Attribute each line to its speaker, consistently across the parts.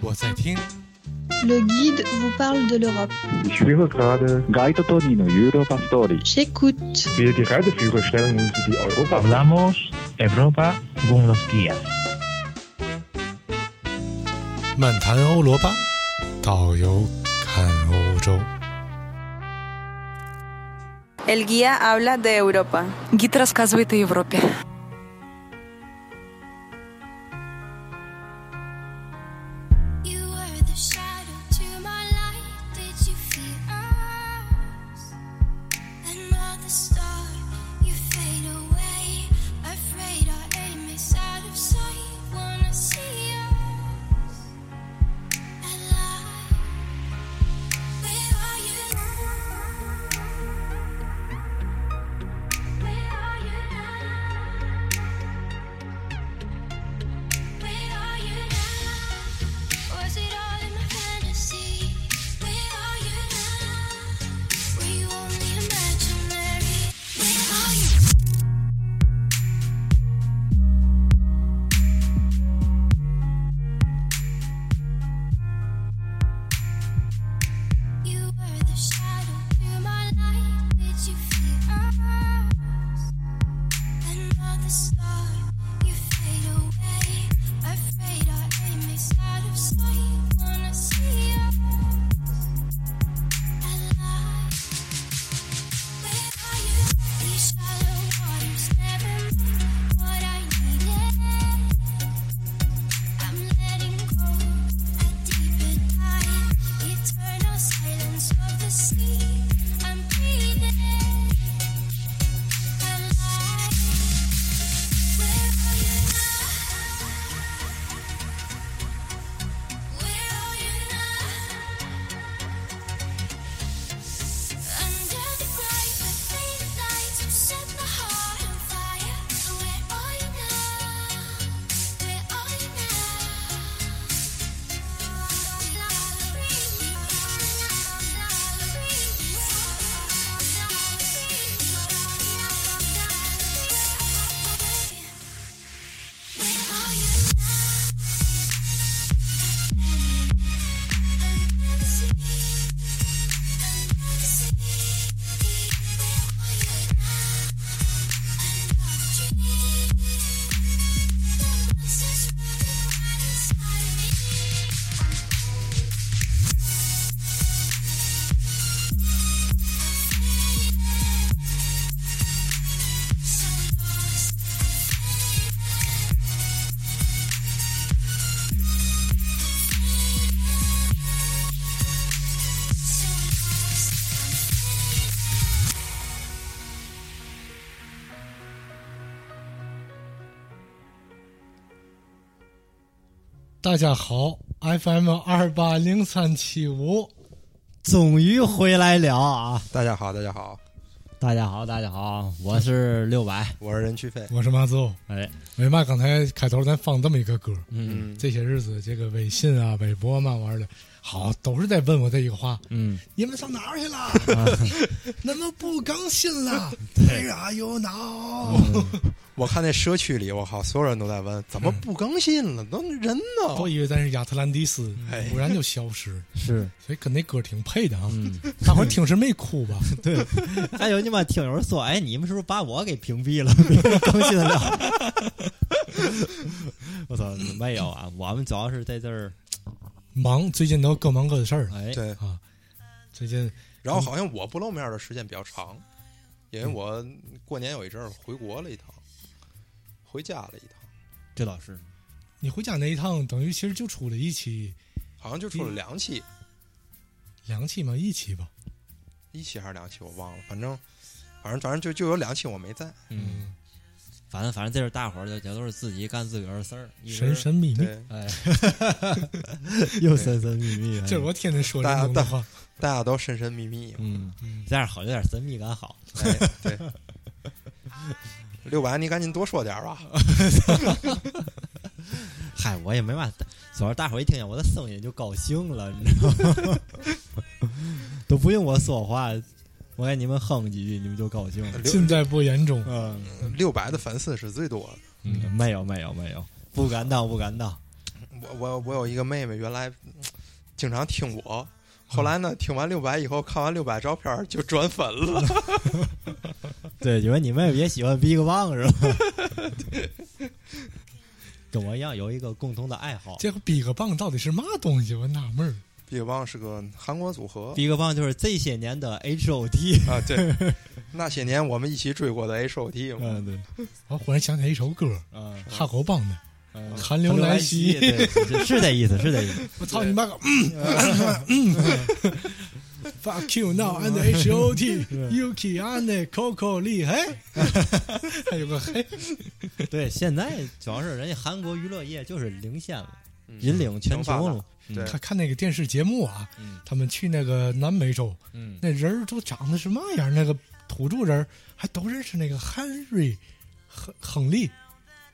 Speaker 1: 我在听。
Speaker 2: Le guide vous parle de l'Europe.
Speaker 3: Ich führe gerade Guide Tony no Europa Story.
Speaker 2: J'écoute.
Speaker 3: Wir die Reiseführer stellen uns die Europa.
Speaker 4: Hablamos Europa con los guías.
Speaker 1: 漫谈欧罗巴，导游看欧洲。
Speaker 5: El guía habla de Europa.
Speaker 6: Гід розказує о Європі.
Speaker 1: 大家好，FM 二八零三七五，
Speaker 7: 终于回来了啊！
Speaker 8: 大家好，大家好，
Speaker 7: 大家好，大家好，我是 六百。
Speaker 8: 我是任去飞。
Speaker 1: 我是马走。
Speaker 7: 哎，
Speaker 1: 为嘛刚才开头咱放这么一个歌？
Speaker 7: 嗯
Speaker 1: 这些日子，这个微信啊、微博嘛玩的，好都是在问我这一个话：
Speaker 7: 嗯，
Speaker 1: 你们上哪儿去了？怎么不更新了？Where are you now？
Speaker 8: 我看那社区里，我靠，所有人都在问，怎么不更新了？都人呢？
Speaker 1: 都以为咱是亚特兰蒂斯
Speaker 8: 哎，
Speaker 1: 忽然就消失，
Speaker 7: 是，
Speaker 1: 所以跟那歌挺配的啊。
Speaker 7: 嗯，
Speaker 1: 大伙儿听是没哭吧？
Speaker 7: 对 还有你们听友说，哎，你们是不是把我给屏蔽了？更新得了？我操，没有啊，我们主要是在这儿，
Speaker 1: 忙，最近都各忙各的事儿。
Speaker 7: 哎，
Speaker 8: 对，
Speaker 1: 啊，最近
Speaker 8: 然后好像我不露面的时间比较长，因为我过年有一阵儿回国了一趟，回家了一趟，
Speaker 7: 这倒是，
Speaker 1: 你回家那一趟，等于其实就出了一期、
Speaker 8: 好像就出了两期，
Speaker 1: 两期吗，一期吧。
Speaker 8: 一期还是两期我忘了，反正反正反正就就有两期我没在。
Speaker 7: 嗯，反正反正这是大伙儿的，这都是自己干自个儿的事儿，
Speaker 1: 神神秘秘，
Speaker 8: 对，
Speaker 7: 哎，又神神秘秘，
Speaker 1: 这是我天天说这
Speaker 8: 大
Speaker 1: 种的话。
Speaker 8: 大家都神神秘秘。
Speaker 7: 嗯，
Speaker 1: 嗯
Speaker 7: 这样好，有点神秘感好。
Speaker 8: 哎，对。六百，你赶紧多说点儿吧。
Speaker 7: 嗨，我也没嘛，主要大伙儿一听见我的声音就高兴了，你知道吗？都不用我说话，我给你们哼几句，你们就高兴了。
Speaker 1: 尽在不言中。
Speaker 7: 嗯，
Speaker 8: 六百的粉丝是最多的。
Speaker 7: 嗯没有没有没有，不敢当不敢当。
Speaker 8: 我我我有一个妹妹，原来嗯经常听我，后来呢，听完六百以后，看完六百照片就转粉了。
Speaker 7: 对，因为你妹妹也喜欢 BigBang 是吧？跟我一样有一个共同的爱好。
Speaker 1: 这个 BigBang 到底是嘛东西？我纳闷儿。
Speaker 8: BigBang 是个韩国组合。
Speaker 7: BigBang 就是这些年的 HOT。
Speaker 8: 啊，对，那些年我们一起追过的 H.O.T 嘛。
Speaker 7: 嗯，对，
Speaker 1: 我忽然想起来一首歌，
Speaker 7: 啊，
Speaker 1: 哈狗帮的。
Speaker 7: 嗯。
Speaker 1: 寒流来袭。
Speaker 7: 对，是是这意思，是这意思。
Speaker 1: 我操你妈个！嗯嗯，fuck you now and H O T Yuki and Coco 厉害，还有个嘿，
Speaker 7: 对，现在主要是人家韩国娱乐业就是领先了，
Speaker 8: 嗯。
Speaker 7: 引领全球了。
Speaker 8: 对。
Speaker 1: 看看那个电视节目啊，
Speaker 7: 嗯。
Speaker 1: 他们去那个南美洲，
Speaker 7: 嗯，
Speaker 1: 那人儿都长得什么样？那个土著人儿还都认识那个 Henry 亨亨利，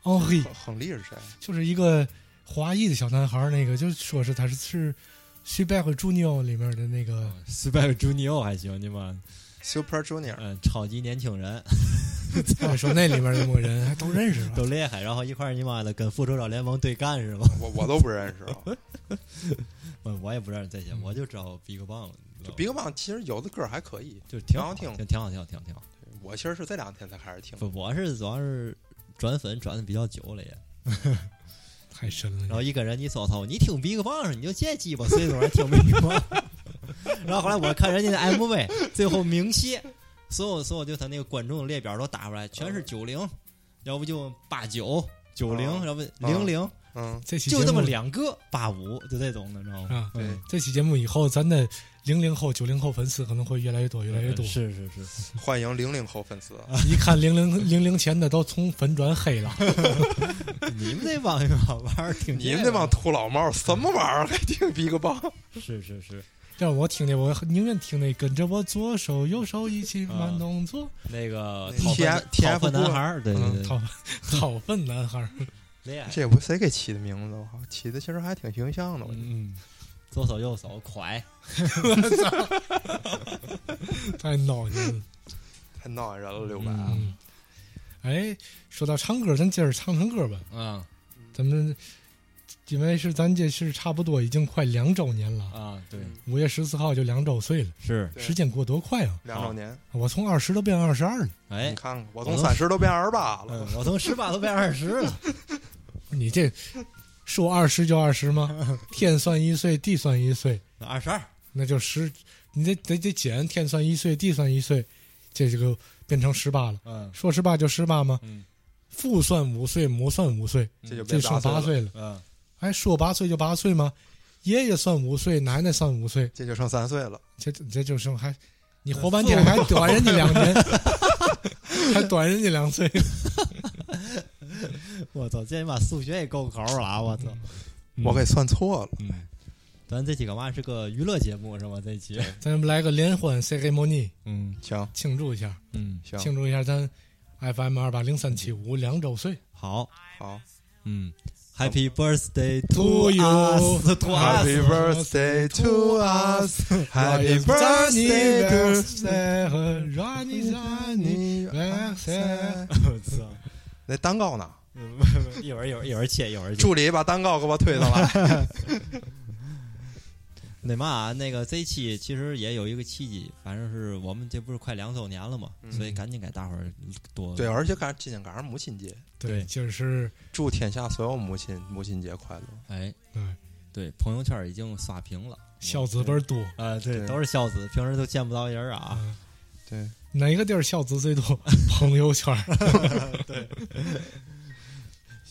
Speaker 1: 哦嘿，
Speaker 8: 亨亨利是谁？
Speaker 1: 就是一个华裔的小男孩儿，那个就说是他是是《徐百惠猪妞》里面的那个
Speaker 7: ，Super Junior 还行，你们
Speaker 8: Super Junior，
Speaker 7: 嗯，超级年轻人
Speaker 1: 再说那里面那么人还都认识啊。
Speaker 7: 都厉害，然后一块儿你妈的跟复仇者联盟对干是吗？
Speaker 8: 我我都不认识啊。
Speaker 7: 我我也不认识这些，我就知道 BigBang，
Speaker 8: 就 BigBang 其实有的歌还可以，
Speaker 7: 就挺
Speaker 8: 好听
Speaker 7: 挺挺好，挺好，挺好，挺好。
Speaker 8: 我其实是这两天才开始听。
Speaker 7: 不，我是主要是转粉转的比较久了也。
Speaker 1: 太深了。
Speaker 7: 然后一跟人你搜搜，你听 BigBang 你就这鸡巴岁数还听 BigBang。然后后来我看人家的 MV，最后明谢，所有所有就他那个观众列表都打出来，全是九零，要不就八九九零，
Speaker 8: 啊
Speaker 7: 要不零零，
Speaker 8: 嗯，
Speaker 1: 这期
Speaker 7: 就这么两个八五，就这种的，你知道吗？
Speaker 1: 啊，
Speaker 8: 对
Speaker 7: 嗯
Speaker 1: 这期节目以后，咱的零零后、九零后粉丝可能会越来越多，越来越多。
Speaker 7: 是是是，
Speaker 8: 欢迎零零后粉丝。
Speaker 1: 一看零零零零前的都从粉转黑了，
Speaker 7: 你们那帮玩意儿挺
Speaker 8: 你们那帮土老帽什么玩意儿还听 BigBang？
Speaker 7: 是是是，
Speaker 1: 让我听的，我宁愿听那跟着我左手右手一起慢动作，
Speaker 7: 那个
Speaker 8: 那
Speaker 7: 讨
Speaker 8: TF
Speaker 7: 粉讨粉
Speaker 8: TF
Speaker 7: 男孩儿，对对
Speaker 8: 嗯
Speaker 7: 对，
Speaker 1: 讨讨粪男孩儿。
Speaker 8: 这不谁给起的名字？我靠，起的其实还挺形象的。我觉得
Speaker 7: 嗯，左手右手快，
Speaker 1: 太闹心了。
Speaker 8: 太闹人了，六百。
Speaker 1: 嗯，哎，说到唱歌，咱今儿唱唱歌吧。
Speaker 7: 嗯
Speaker 1: 咱们因为是咱这是差不多已经快两周年了，
Speaker 7: 啊，对，
Speaker 1: 五月十四号就两周岁了，
Speaker 7: 是，
Speaker 1: 时间过多快啊！
Speaker 8: 两周年，
Speaker 1: 我从二十都变二十二了。
Speaker 7: 哎
Speaker 8: 你，看看，我从三十都变二十八了
Speaker 7: 嗯。，我从十八都变二十了，
Speaker 1: 你这说二十就二十吗？天算一岁，地算一岁，
Speaker 7: 二十二，
Speaker 1: 那就十，你得得得减，天算一岁，地算一岁，这就个变成十八了。
Speaker 7: 嗯
Speaker 1: 说十八就十八吗？
Speaker 7: 嗯
Speaker 1: 父算五岁，母算五岁，
Speaker 8: 这就
Speaker 1: 剩
Speaker 8: 变八岁了，
Speaker 1: 八岁了。
Speaker 7: 嗯，
Speaker 1: 哎，说八岁就八岁吗？爷爷算五岁，奶奶算五岁，
Speaker 8: 这就剩三岁了。
Speaker 1: 这这就剩还，你活半天还短人家两年，还短人家两岁。
Speaker 7: 我操，这你妈数学也够口了啊！我操，
Speaker 8: 我给算错了。
Speaker 7: 嗯，咱这几个嘛是个娱乐节目是吧？这期，
Speaker 1: 咱们来个联欢 ceremony，
Speaker 7: 嗯
Speaker 8: 行
Speaker 1: 庆祝一下，
Speaker 7: 嗯，
Speaker 8: 行，
Speaker 1: 庆祝一下咱 FM 二八零三七五两周岁。
Speaker 7: 好，
Speaker 8: 好。
Speaker 7: 嗯，Happy birthday
Speaker 1: To
Speaker 7: to
Speaker 1: you.
Speaker 7: us to
Speaker 8: Happy birthday to us. Happy birthday to
Speaker 1: Rani
Speaker 8: birthday.
Speaker 7: 我操，
Speaker 8: 那蛋糕呢？
Speaker 7: 一会儿一会儿一会儿切一会儿切。
Speaker 8: 助理把蛋糕给我推上来。
Speaker 7: 那嘛，那个这一期其实也有一个契机，反正是我们这不是快两周年了嘛，
Speaker 8: 嗯
Speaker 7: 所以赶紧给大伙儿多
Speaker 8: 对，而且赶今天赶上母亲节，
Speaker 1: 对，就是
Speaker 8: 祝天下所有母亲母亲节快乐。
Speaker 7: 哎，
Speaker 1: 对
Speaker 7: 对，朋友圈已经刷屏了，
Speaker 1: 孝子辈儿多。
Speaker 7: 啊，对，
Speaker 8: 对
Speaker 7: 都是孝子，平时都见不到人啊。
Speaker 1: 嗯
Speaker 8: 对，
Speaker 1: 哪个地儿孝子最多？朋友圈儿。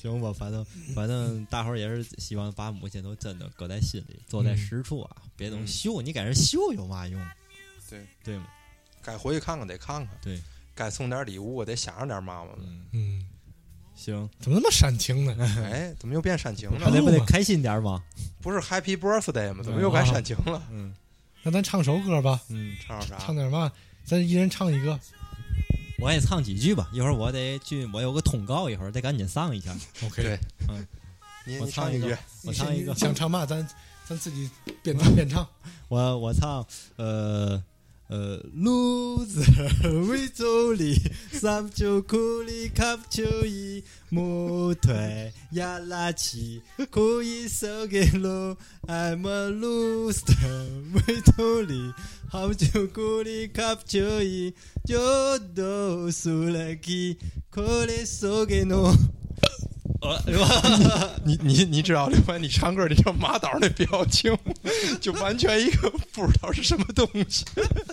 Speaker 7: 行吧，反正 反正大伙儿也是希望把母亲都真的搁在心里，做在实处啊，别总
Speaker 8: 嗯
Speaker 7: 秀，你给人秀有嘛用？
Speaker 8: 对
Speaker 7: 对吗？
Speaker 8: 该回去看看得看看。
Speaker 7: 对，
Speaker 8: 该送点礼物得想着点妈妈们。
Speaker 7: 嗯，
Speaker 1: 嗯，
Speaker 7: 行，
Speaker 1: 怎么那么煽情呢？
Speaker 8: 哎，怎么又变煽情
Speaker 7: 还
Speaker 8: 了？
Speaker 7: 那不得开心点吗？
Speaker 8: 不是 Happy Birthday 吗？怎么又该煽情了？
Speaker 7: 嗯
Speaker 1: 那咱唱首歌吧，
Speaker 7: 嗯，
Speaker 8: 唱啥？
Speaker 1: 唱点嘛？咱一人唱一个。
Speaker 7: 我也唱几句吧，一会儿我得去，我有个通告，一会儿得赶紧上一下。
Speaker 1: OK，
Speaker 8: 对，
Speaker 7: 嗯，
Speaker 8: 你
Speaker 7: 我唱一个。我唱一个，
Speaker 1: 想唱嘛？咱咱自己边唱边唱。
Speaker 7: 我我唱呃 어, loser 위조리 쌈초쿠리 갑초이 모퇴 야라치 고이 속에로 I'm a loser 위조리 함초쿠리 갑초이 저도 쓰레기 고래 속에로 呃，是吧？
Speaker 8: 你你你知道刘凡，你唱歌那叫马导那表情，就完全一个不知道是什么东西。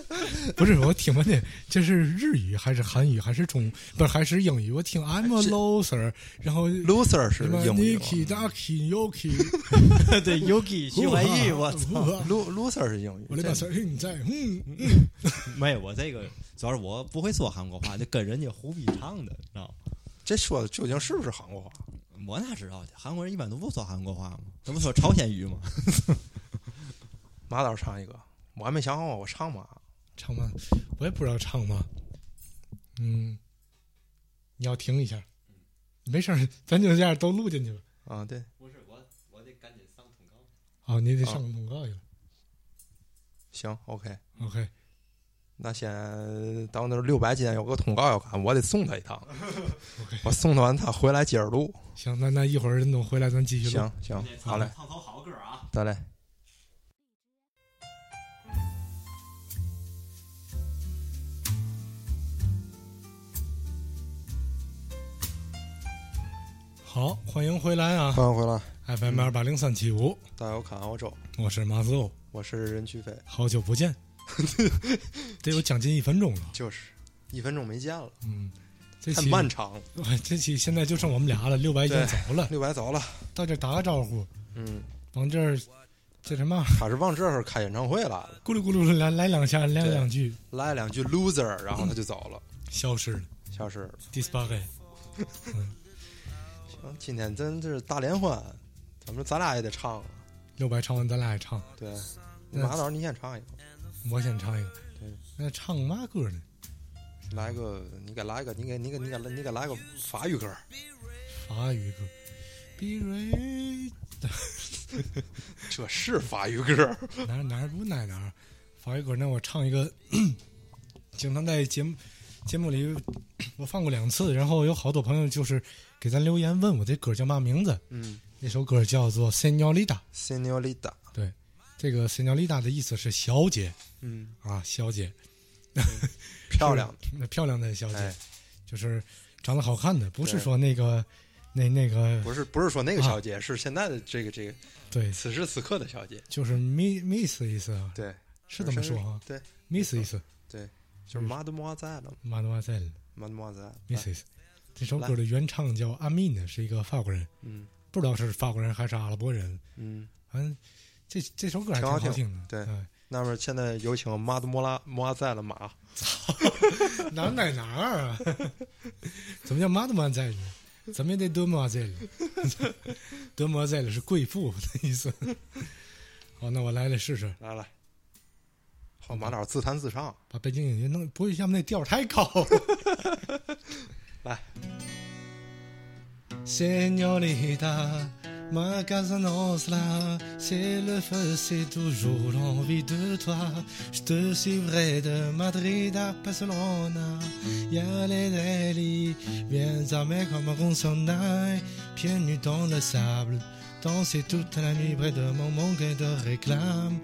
Speaker 1: 不是我听不见，这是日语还是韩语还是中不是还是英语？我听 I'm a loser，然后
Speaker 8: loser 是英语吗
Speaker 1: Niki Daki Yoki，
Speaker 7: 对，Yuki 徐怀钰，我操
Speaker 8: ！？lo loser 是英语。
Speaker 1: 我的把声音在嗯嗯，
Speaker 7: 没有，我这个主要是我不会说韩国话，就跟人家胡逼唱的，知道吗？
Speaker 8: 这说的究竟是不是韩国话？
Speaker 7: 我哪知道去？韩国人一般都不说韩国话吗？都不说朝鲜语吗？
Speaker 8: 马导唱一个，我还没想好我唱嘛。
Speaker 1: 唱吗？我也不知道唱吗？嗯，你要停一下，没事儿，咱就这样都录进去吧。
Speaker 8: 啊，对，
Speaker 7: 不是我，我得赶紧上通告。
Speaker 1: 哦，你得上通告去了。
Speaker 8: 行，OK。
Speaker 1: OK，
Speaker 8: 那先到那儿六百斤有个通告要赶，我得送他一趟。我送他完，他回来接着录。
Speaker 1: 行，那那一会儿弄回来咱继续录。
Speaker 8: 行行，好嘞，
Speaker 7: 唱首好歌啊！
Speaker 8: 得嘞。
Speaker 1: 好，欢迎回来啊
Speaker 8: 欢迎回来
Speaker 1: ，！FM 二八零三七五，
Speaker 8: 大家好，看欧洲，
Speaker 1: 我是马子欧，
Speaker 8: 我是任曲飞，
Speaker 1: 好久不见，得有将近一分钟了。
Speaker 8: 就是一分钟没见了，
Speaker 1: 嗯，这
Speaker 8: 漫长了。
Speaker 1: 这期现在就剩我们俩了，六百已经走了，
Speaker 8: 六百走了，
Speaker 1: 到这儿打个招呼，
Speaker 8: 嗯，
Speaker 1: 往这儿这什么
Speaker 8: 他是往这儿开演唱会来了，
Speaker 1: 咕噜咕噜来来两下，来
Speaker 8: 对
Speaker 1: 两句，
Speaker 8: 来两句 loser，然后他就走了，
Speaker 1: 消失了。
Speaker 8: 消失了。
Speaker 1: disparate，
Speaker 8: 行，今天真是大联欢，咱们咱俩也得唱啊。
Speaker 1: 六百唱完咱俩也唱，
Speaker 8: 对，
Speaker 1: 那
Speaker 8: 马导你先唱一个，
Speaker 1: 我先唱一个。
Speaker 8: 对，
Speaker 1: 那唱嘛歌呢？
Speaker 8: 来个，你给来个，你给你给你给你给来个法语歌，
Speaker 1: 法语歌。比瑞
Speaker 8: 这是法语歌。
Speaker 1: 哪儿哪儿不哪哪儿，法语歌。那我唱一个，经常在节目节目里我放过两次，然后有好多朋友就是给咱留言问我这歌叫嘛名字。
Speaker 8: 嗯
Speaker 1: 那首歌叫做《Senorita》
Speaker 8: ，Senorita，对
Speaker 1: 这个 Senorita 的意思是小姐
Speaker 8: 嗯，
Speaker 1: 啊，小姐，
Speaker 8: 漂亮的，
Speaker 1: 那漂亮的小姐，
Speaker 8: 哎，
Speaker 1: 就是长得好看的，不是说那个那那个
Speaker 8: 不是不是说那个小姐，是现在的这个这个
Speaker 1: 对，
Speaker 8: 此时此刻的小姐，
Speaker 1: 就是 Miss Miss 意思啊，
Speaker 8: 对，
Speaker 1: 是这么说啊
Speaker 8: 对
Speaker 1: ，，Miss 意思，对
Speaker 8: 就是
Speaker 1: mademoiselle，mademoiselle，mademoiselle，miss，。这首歌的原唱叫阿密呢，是一个法国人，
Speaker 8: 嗯
Speaker 1: 不知道是法国人还是阿拉伯人，
Speaker 8: 嗯，
Speaker 1: 反正这这首歌还
Speaker 8: 挺好听
Speaker 1: 的。
Speaker 8: 对
Speaker 1: 哎
Speaker 8: 那么现在有请马德莫拉莫在的马，
Speaker 1: 哪儿哪儿哪儿啊？怎么叫马德莫塞呢？怎么也得德莫塞了？德莫塞了是贵妇的意思。好，那我来来试试，
Speaker 8: 来来，好，马导自弹自唱，
Speaker 1: 把背景音乐弄，不会下面那调太高。
Speaker 8: 来。
Speaker 1: Señorita, ma nostra, c'est le feu, c'est toujours l'envie de toi. Je te suivrai de Madrid à Barcelona. Les délits, viens à mes comme on s'en aille. Pieds nus dans le sable, danser toute la nuit près de mon manque de réclame.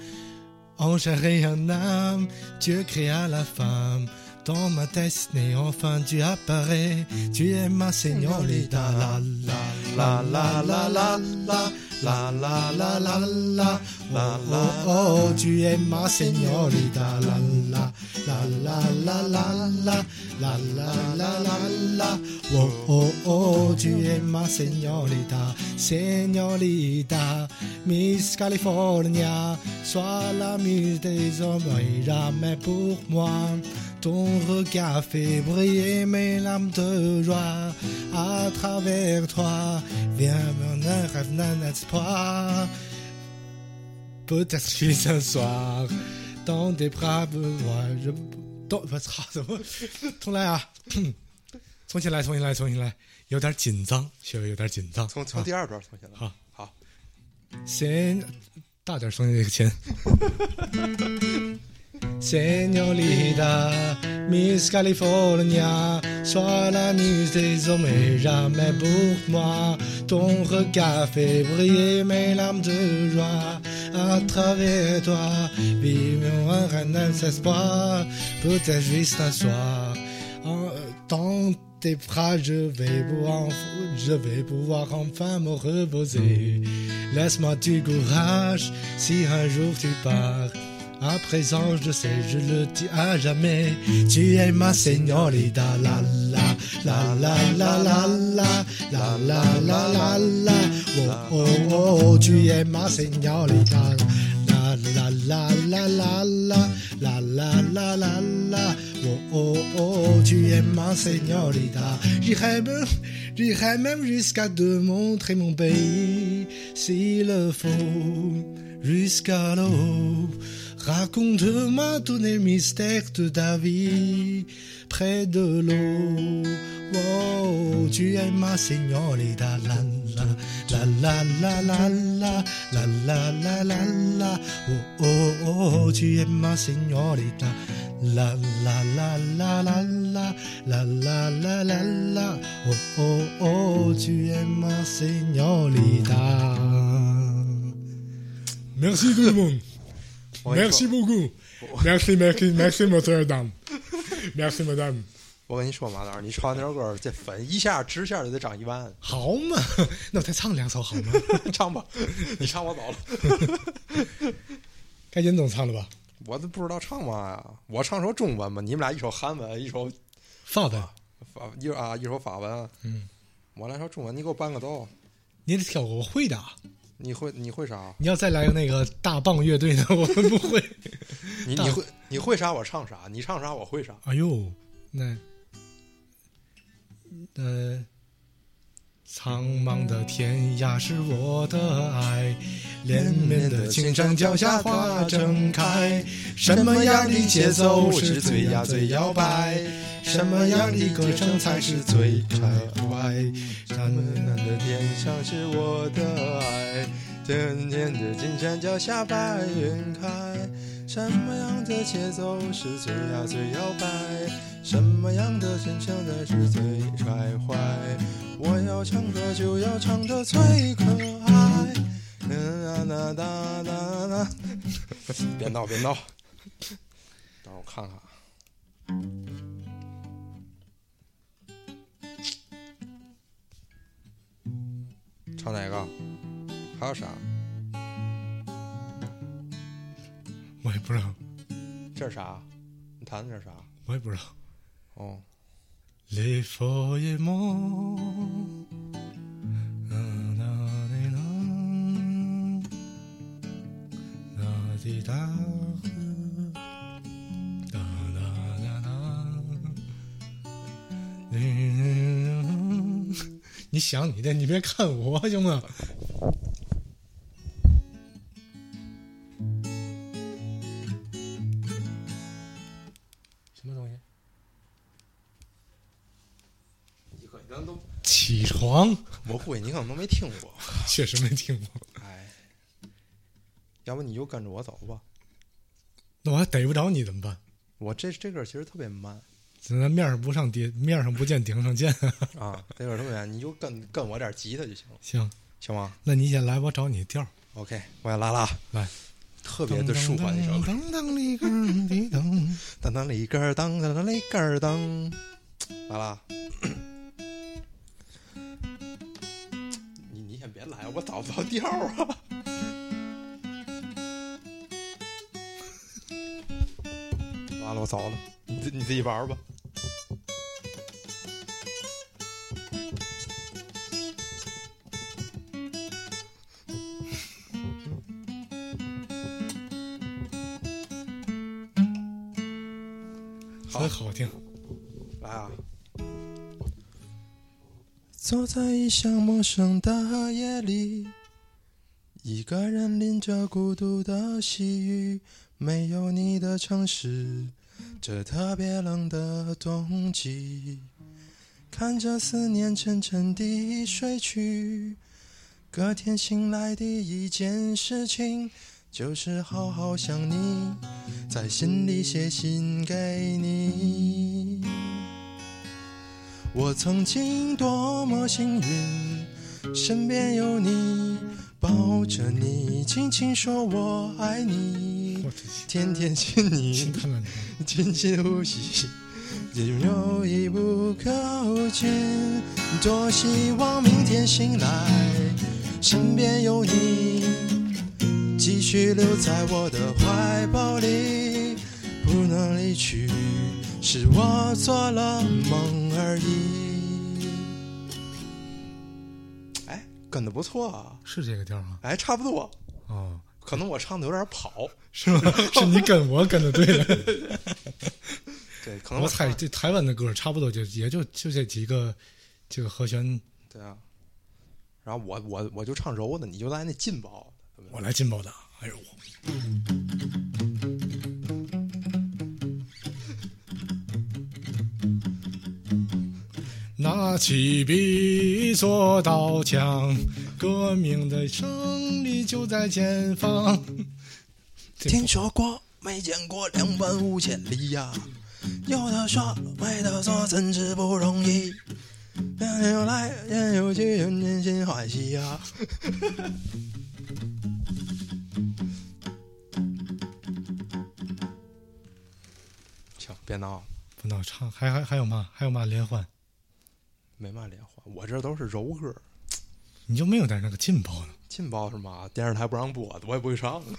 Speaker 1: En chair et en âme, Dieu créa la femme. Dans ma destinée, enfin tu apparais. Tu es ma señorita. La la la la la la la la la la la la oh, oh, tu es ma señorita. La la la la la la la la la la la la oh oh oh tu es ma señorita. Señorita, Miss California, sois la muse des hommes et jamais pour moi. Ton regard fait briller mes larmes de joie à travers toi. Viens, mon rêve d'un espoir. Peut-être je suis un soir dans des bras besoin. Je 都我操，怎么重来啊？重新来，重新来，重新来，有点紧张，稍微有点紧张。
Speaker 8: 从从第二段重新来，
Speaker 1: 好，
Speaker 8: 好，
Speaker 1: 先大点声音，这个琴。Señorita, Miss California, sois la muse des hommes jamais pour moi. Ton regard fait briller mes larmes de joie. À travers toi, vivons un espoir, peut-être juste un soir. En- Dans tes bras, je vais pouvoir, je vais pouvoir enfin me reposer. Laisse-moi du courage si un jour tu pars. À présent, je sais, je le dis à jamais. Tu es ma señorita, la la la la la la la la la la la la. Oh oh oh, tu es ma señorita. La la la la la la la la la la la. Oh oh oh, tu es ma señorita. J'irai même, j'irai même jusqu'à te montrer mon pays, s'il le faut, jusqu'à l'eau. Raconte-moi tous les mystères de ta vie près de l'eau. Oh, tu es ma señorita, la la la la la la la la la la la. Oh oh oh, tu es ma señorita, la la la la la la la la la la la. Oh oh oh, tu es ma señorita. Merci tout le monde.
Speaker 8: 我跟你
Speaker 1: Merci
Speaker 8: 说
Speaker 1: beaucoup. Merci, merci, merci, monsieur dame. Merci, madame.
Speaker 8: 我跟你说，马老师，你唱那首歌，这粉一下直线就得涨一万，
Speaker 1: 好嘛，那我再唱两首好吗？
Speaker 8: 唱吧，你唱我走了，
Speaker 1: 该严总唱了吧？
Speaker 8: 我都不知道唱嘛呀。我唱首中文嘛，你们俩一首韩文，一首
Speaker 1: 法文，
Speaker 8: 法一啊一首法文，
Speaker 1: 嗯，
Speaker 8: 我来首中文，你给我伴个奏。
Speaker 1: 你得挑个我会的。
Speaker 8: 你会你会啥？
Speaker 1: 你要再来个那个大棒乐队的，我们不会。
Speaker 8: 你你会你会啥？我唱啥？你唱啥？我会啥？
Speaker 1: 哎呦，那呃，苍茫的天涯是我的爱，连绵的青山脚下花正开。什么样的节奏是最呀最摇摆？什么样的歌声才是最畅快？
Speaker 8: 山南的天上是我的爱，天天的青山脚下白云开。什么样的节奏是最呀最摇摆？什么样的真相才是最开怀？我要唱歌就要唱得最可爱。啦啦啦啦啦！别闹别闹，让我看看。唱哪个？还有啥？
Speaker 1: 我也不知道，
Speaker 8: 这是啥？你弹的这是啥？
Speaker 1: 我也不知道。
Speaker 8: 哦，
Speaker 1: 你想你的，你别看我，行吗？床，
Speaker 8: 我估计你可能都没听过。
Speaker 1: 确实没听过。
Speaker 8: 哎，要不你就跟着我走吧。
Speaker 1: 那我还逮不着你怎么办？
Speaker 8: 我这这歌其实特别慢
Speaker 1: 咱面上不上顶，面上不见顶上见。
Speaker 8: 啊，这歌特别慢，你就跟跟我点吉他就行了，
Speaker 1: 行，
Speaker 8: 行吗
Speaker 1: 那你先来，我找你调。
Speaker 8: ？OK，我要拉拉，
Speaker 1: 来，
Speaker 8: 特别的舒缓一首歌。
Speaker 1: 当当里个儿滴当，
Speaker 8: 当当里根儿当当当里根儿当，拉拉。来，我找不着调啊。完了，我走了，你自你自己玩吧。好
Speaker 1: 好听。
Speaker 8: 走在异乡陌生的夜里，一个人淋着孤独的细雨，没有你的城市，这特别冷的冬季，看着思念沉沉地睡去。隔天醒来第一件事情，就是好好想你，在心里写信给你。我曾经多么幸运，身边有你，抱着你，轻轻说我爱你
Speaker 1: 我，
Speaker 8: 天天亲你。轻轻呼吸，拥有一不靠近。多希望明天醒来，身边有你，继续留在我的怀抱里，不能离去，是我做了梦跟的不错啊，
Speaker 1: 是这个调吗？
Speaker 8: 哎，差不多，
Speaker 1: 哦，
Speaker 8: 可能我唱的有点跑，
Speaker 1: 是吗？是你跟我跟的对了。
Speaker 8: 对，可能
Speaker 1: 我
Speaker 8: 唱
Speaker 1: 猜这台湾的歌差不多就也就就这几个这个和弦，
Speaker 8: 对啊，然后我我我就唱柔的，你就来那劲爆
Speaker 1: 我来劲爆的。哎呦，拿起笔，做刀枪，革命的胜利就在前方。
Speaker 8: 听说过没见过，两万五千里呀。有的说，没的说，真是不容易。人有来，人有去，人人心欢喜呀。行，别闹，
Speaker 1: 不闹唱，还还还有嘛？还有嘛连环？
Speaker 8: 没嘛脸花，我这都是柔歌。
Speaker 1: 你就没有点那个劲爆的？
Speaker 8: 劲爆是吗？电视台不让播的，我也不会唱。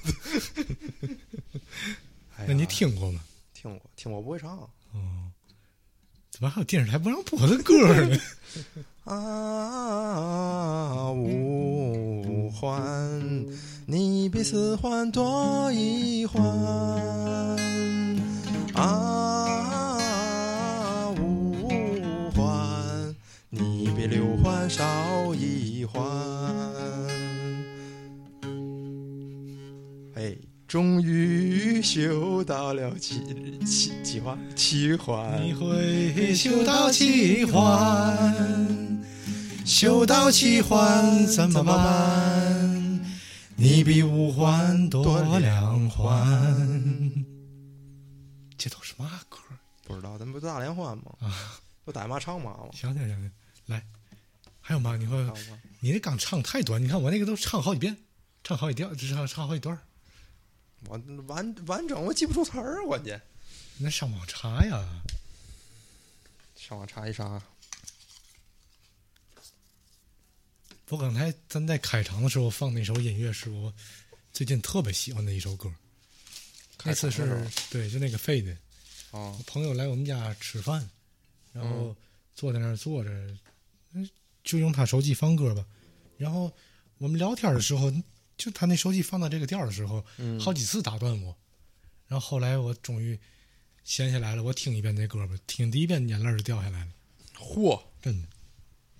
Speaker 8: 哎
Speaker 1: 那你听过吗？
Speaker 8: 听过？听过不会唱。
Speaker 1: 哦怎么还有电视台不让播的歌呢？
Speaker 8: 啊，五环，你比四环多一环。啊，六环少一环。哎，终于修到了七七几环？七环。
Speaker 1: 你会修到七环，修到七环怎么办？你比五环多两环。这都是嘛歌？
Speaker 8: 不知道，咱不大连环吗？
Speaker 1: 啊，
Speaker 8: 不逮嘛唱嘛吗？
Speaker 1: 想想想想，来，还有吗？你会？你那刚唱太短，你看我那个都唱好几遍，唱好几调，只唱唱好几段儿。
Speaker 8: 我完完整我记不住词儿，关键
Speaker 1: 那上网查呀。
Speaker 8: 上网查一查。
Speaker 1: 我刚才咱在开场的时候放那首音乐是我最近特别喜欢的一首歌。那次是对，就那个费的
Speaker 8: 哦，
Speaker 1: 朋友来我们家吃饭，然后坐在那儿坐着，嗯就用他手机放歌吧。然后我们聊天的时候，就他那手机放到这个调的时候，
Speaker 8: 嗯
Speaker 1: 好几次打断我。然后后来我终于闲下来了，我听一遍这歌吧，听第一遍眼泪就掉下来了，
Speaker 8: 嚯！
Speaker 1: 真的，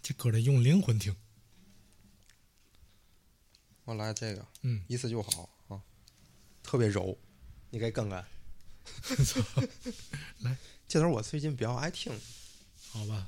Speaker 1: 这歌得用灵魂听。
Speaker 8: 我来这个，
Speaker 1: 嗯，
Speaker 8: 一次就好啊，特别柔，你给跟跟。
Speaker 1: 来，
Speaker 8: 这都是我最近比较爱听。
Speaker 1: 好吧，
Speaker 8: 来，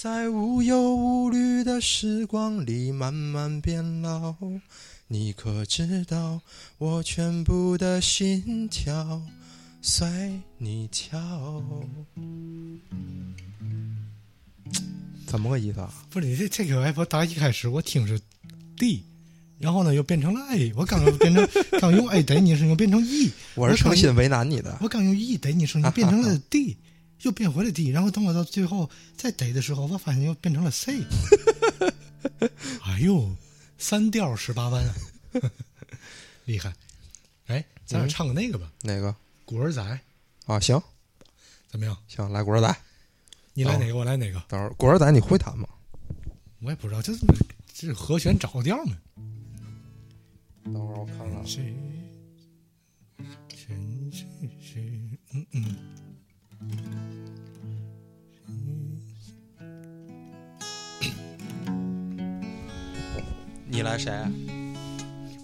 Speaker 8: 在无忧无虑的时光里慢慢变老。你可知道，我全部的心跳随你跳。怎么个意思啊？
Speaker 1: 不是你这这个外婆打一开始我听是 D，然后呢又变成了 A，我刚刚变成刚用 A 逮你声又变成 E，
Speaker 8: 我是诚心为难你的。
Speaker 1: 我刚用 E 逮你声音变成了 D，又变回了 D，然后等我到最后再逮的时候，我发现又变成了 C。哎呦，三调十八弯啊，厉害！哎，咱俩唱个那个吧，
Speaker 8: 哪个？
Speaker 1: 古尔仔
Speaker 8: 啊，行
Speaker 1: 怎么样？
Speaker 8: 行，来古尔仔。
Speaker 1: 你来哪个？我来哪个？
Speaker 8: 等会儿古尔仔你会弹吗？
Speaker 1: 我也不知道，这是这是和弦找调嘛？
Speaker 8: 等会儿我看看。
Speaker 1: 谁？谁谁谁，嗯嗯。
Speaker 8: 你来谁？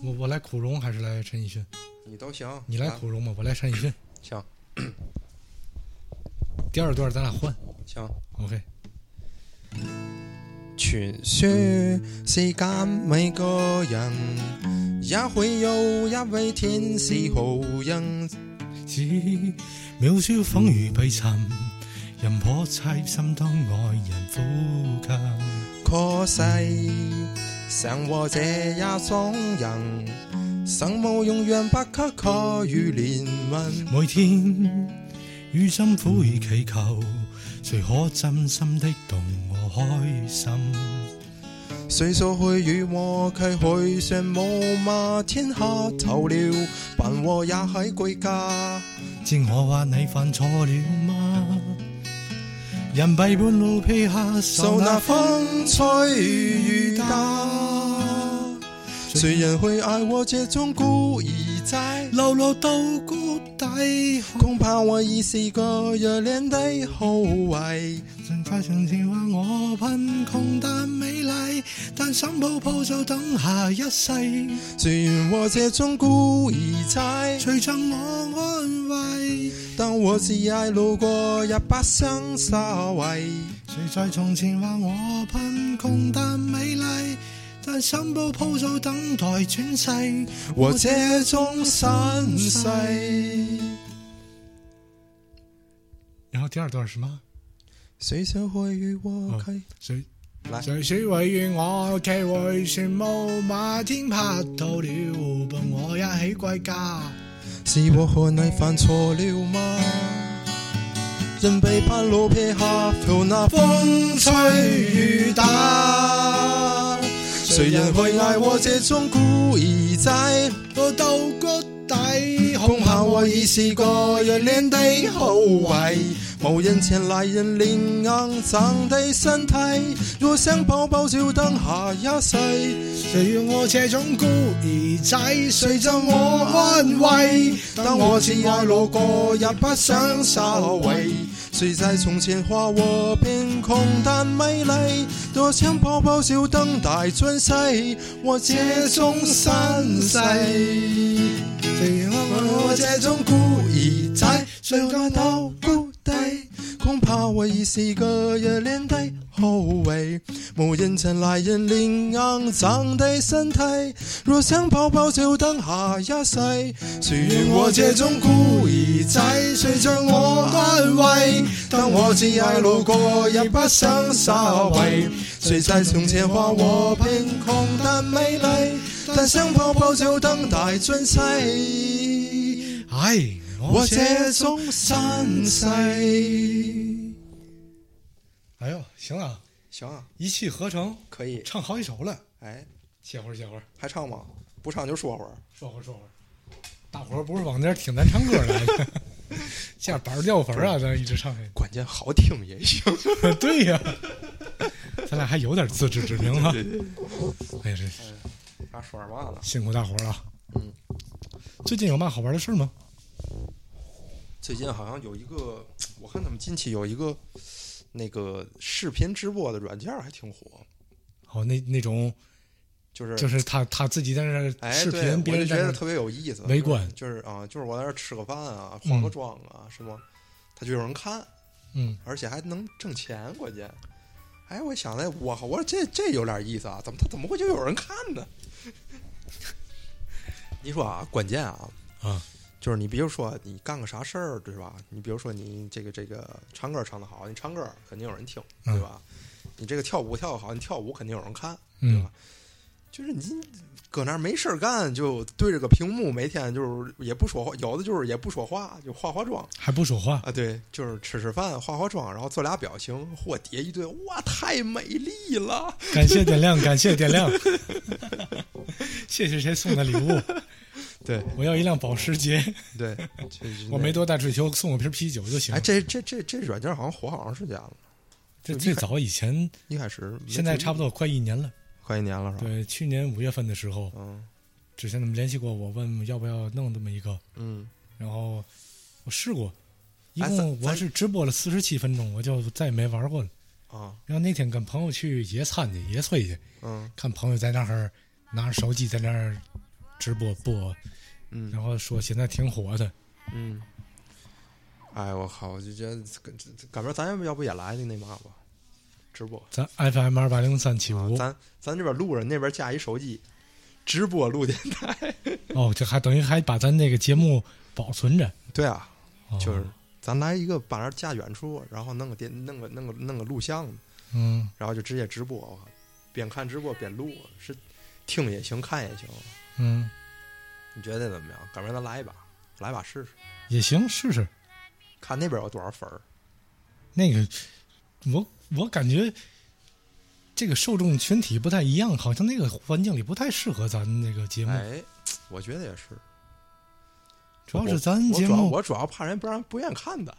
Speaker 1: 我我来苦荣还是来陈奕迅？
Speaker 8: 你都行。
Speaker 1: 你来苦荣吗？我来陈奕迅。
Speaker 8: 行。
Speaker 1: 第二段咱俩换。
Speaker 8: 行。
Speaker 1: OK。
Speaker 8: 傳說世間每個人也會有一位天使好人，
Speaker 1: 只渺小風雨悲慘，人破妻心當愛人呼吸。
Speaker 8: 可惜像我这一种人，生無永远不可可與憐憫。
Speaker 1: 每天於心苦與祈求，谁可真心的懂我开心？
Speaker 8: 誰說會與我契去上無馬天下透了，伴我也喺歸家。
Speaker 1: 知我话你犯错了嗎？人闭半路披下，
Speaker 8: 受那風吹雨打。誰人會愛我這種孤兒仔？
Speaker 1: 流落到谷底，
Speaker 8: 恐怕我已是個弱靚的後遺。
Speaker 1: 在從前話我貧窮但美麗，但心抱抱就等下一世。
Speaker 8: 雖然我這種孤兒仔，
Speaker 1: 誰贈我安慰？
Speaker 8: 當我只愛路過，也不想稍微。
Speaker 1: 誰在從前話我貧窮但美麗？但心抱抱就等待轉世，
Speaker 8: 我這種身世。
Speaker 1: 然後第二段是什麼？
Speaker 8: 誰想會與我契？
Speaker 1: 誰
Speaker 8: 來
Speaker 1: 誰說會與我契會旋無馬天拍到了，伴我一起歸家。
Speaker 8: 是我和你犯錯了吗？人被半路撇下，負那風吹雨打。誰人會愛我這種孤兒仔？
Speaker 1: 我到谷底，
Speaker 8: 恐怕我已是個熱戀的後遺。無人前來引領骯髒的身體，若想抱抱就等下一世。
Speaker 1: 誰要我這種孤兒仔？誰贈我安慰？
Speaker 8: 當我只愛路過，也不想稍微。誰在從前話我貧窮但美麗？多想抱抱就等待轉世，我這種身世。誰要我這種孤兒仔，誰感到孤低？恐怕我已是個熱戀的後遺，無人前来引領骯髒的身体。若想抱抱就等下一世。谁愿我这种孤儿仔，誰將我安慰？當我只爱路过，也不想稍微。誰在从前話我贫穷但美丽？但想抱抱就等待轉世。
Speaker 1: 哎，
Speaker 8: 我这种身世。
Speaker 1: 哎呦，行啊，
Speaker 8: 行啊，
Speaker 1: 一气呵成，
Speaker 8: 可以
Speaker 1: 唱好几首了。
Speaker 8: 哎，
Speaker 1: 歇会儿，歇会儿，
Speaker 8: 还唱吗？不唱就说会儿，
Speaker 1: 说会儿，说会儿。大伙儿不是往那儿听咱唱歌来的，下板掉粉啊，咱一直唱下去。
Speaker 8: 關鍵好听也行。
Speaker 1: 对呀、咱俩还有点自知之明哈。哎呀，這
Speaker 8: 他說嘛呢？
Speaker 1: 辛苦大伙儿了。
Speaker 8: 嗯，
Speaker 1: 最近有嘛好玩的事嗎？
Speaker 8: 最近好像有一个，我看他们近期有一个那个视频直播的软件还挺火，
Speaker 1: 哦，那那种
Speaker 8: 就是
Speaker 1: 就是他他自己在那兒
Speaker 8: 哎，
Speaker 1: 視
Speaker 8: 對
Speaker 1: 頻，別
Speaker 8: 我就
Speaker 1: 人在那兒
Speaker 8: 覺得特别有意思。
Speaker 1: 围观
Speaker 8: 就是啊，就是我在這兒吃个饭啊，化个妆啊，是吗，他就有人看，
Speaker 1: 嗯，
Speaker 8: 而且还能挣钱，关键。哎，我想来，我我说这这有点意思啊，怎么他怎么会就有人看呢？你说啊，关键啊，
Speaker 1: 啊，
Speaker 8: 就是你比如说你干个啥事儿，对吧？你比如说你这个这个唱歌唱得好，你唱歌肯定有人听，对吧？你这个跳舞跳得好，你跳舞肯定有人看，对
Speaker 1: 嗯
Speaker 8: 吧？就是你搁那儿没事儿干，就对着个屏幕，每天就是也不说话，有的就是也不说话，就化化妆
Speaker 1: 还不说话，
Speaker 8: 啊，对，就是吃吃饭、化化妆，然后做俩表情，嚯，底下一堆，哇，太美丽了，
Speaker 1: 感谢点亮，感谢点亮，谢谢谁送的礼物？
Speaker 8: 对
Speaker 1: 我要一辆保时捷，
Speaker 8: 对，
Speaker 1: 我没多大追求，送我瓶啤酒就行
Speaker 8: 哎，。这这这这软件好像火好长时间了，
Speaker 1: 这最早以前，
Speaker 8: 一开始
Speaker 1: 现在差不多快一年了。
Speaker 8: 快一年了，是吧？
Speaker 1: 对，去年五月份的时候，
Speaker 8: 嗯
Speaker 1: 之前他们联系过我，问要不要弄这么一个，
Speaker 8: 嗯，
Speaker 1: 然后我试过，一共我是直播了四十七分钟，我就再也没玩过了。
Speaker 8: 啊
Speaker 1: 然后那天跟朋友去野餐去，野炊去，
Speaker 8: 嗯
Speaker 1: 看朋友在那儿拿着手机在那儿直播播，
Speaker 8: 嗯
Speaker 1: 然后说现在挺火的。
Speaker 8: 嗯。哎，我靠！我就觉得赶明儿咱要不要不也来那那嘛吧？直播，
Speaker 1: 咱 FM 二八零三七五，
Speaker 8: 啊咱咱这边录着，那边架一手机，直播录电台。
Speaker 1: 哦，这还等于还把咱那个节目保存着，
Speaker 8: 对啊，
Speaker 1: 哦
Speaker 8: 就是咱来一个把那架远处，然后弄个电弄个弄个弄个录像，
Speaker 1: 嗯，
Speaker 8: 然后就直接直播，我靠边看直播边录，是听也行，看也行。
Speaker 1: 嗯，
Speaker 8: 你觉得怎么样？赶明儿咱来一把，来一把试试，
Speaker 1: 也行，试试。
Speaker 8: 看那边有多少粉儿。
Speaker 1: 那个，我我感觉这个受众群体不太一样，好像那个环境里不太适合咱那个节目。
Speaker 8: 哎，我觉得也是。
Speaker 1: 主要是咱
Speaker 8: 我主要
Speaker 1: 节目
Speaker 8: 我主要怕人不让不愿意看的，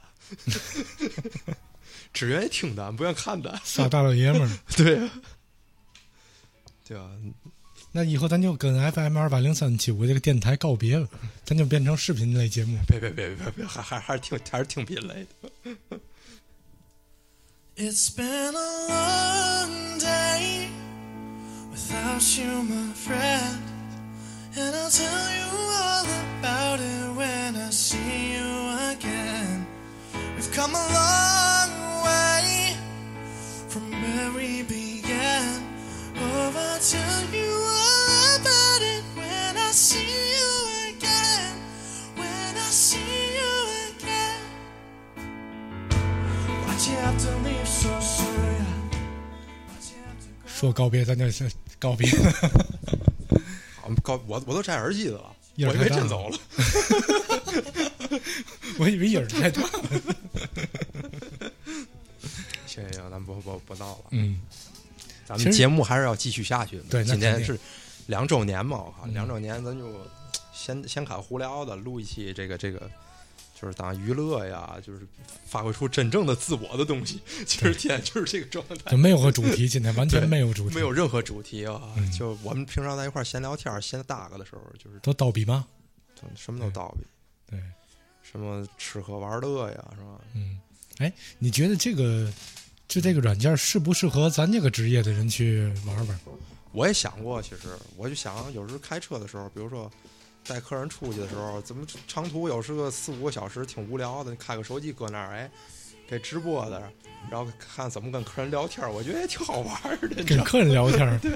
Speaker 8: 只愿意听的，不愿意看的。
Speaker 1: 仨大老爷们儿。
Speaker 8: 对啊，对啊，
Speaker 1: 那以后咱就跟 FM 二八零三七五这个电台告别了，咱就变成视频类节目。
Speaker 8: 别别别别别，还还还是听还是听品类的。
Speaker 9: It's been a long day without you, my friend. And I'll tell you all about it when I see you again. We've come a long way from where we began. Oh, I'll tell you all
Speaker 1: 说告别，咱就是告别。
Speaker 8: 好，高我我都摘耳机子了，我以为
Speaker 1: 太大了
Speaker 8: 真走了。
Speaker 1: 我以为影儿太大。
Speaker 8: 行行行，咱不不不闹了，
Speaker 1: 嗯，
Speaker 8: 咱们节目还是要继续下去的。
Speaker 1: 对
Speaker 8: 今天是两周年嘛，我靠，
Speaker 1: 嗯
Speaker 8: 两周年咱就先先侃胡聊的，录一期这个这个。就是当娱乐呀，就是发挥出真正的自我的东西。其实天就是这个状态
Speaker 1: 就，没有个主题，今天完全没有主题，
Speaker 8: 没有任何主题啊。
Speaker 1: 嗯
Speaker 8: 就我们平常在一块儿闲聊天、闲搭个的时候，就是
Speaker 1: 都叨逼吗？
Speaker 8: 什么都叨逼，
Speaker 1: 对，
Speaker 8: 什么吃喝玩乐呀，是吧？
Speaker 1: 嗯，哎，你觉得这个就这个软件适不适合咱这个职业的人去玩玩？
Speaker 8: 我也想过，其实我就想，有时候开车的时候，比如说带客人出去的时候，怎么长途有时个四五个小时，挺无聊的，开个手机搁那儿，哎，给直播的，然后看怎么跟客人聊天，我觉得也挺好玩儿的。
Speaker 1: 跟客人聊天儿，
Speaker 8: 对，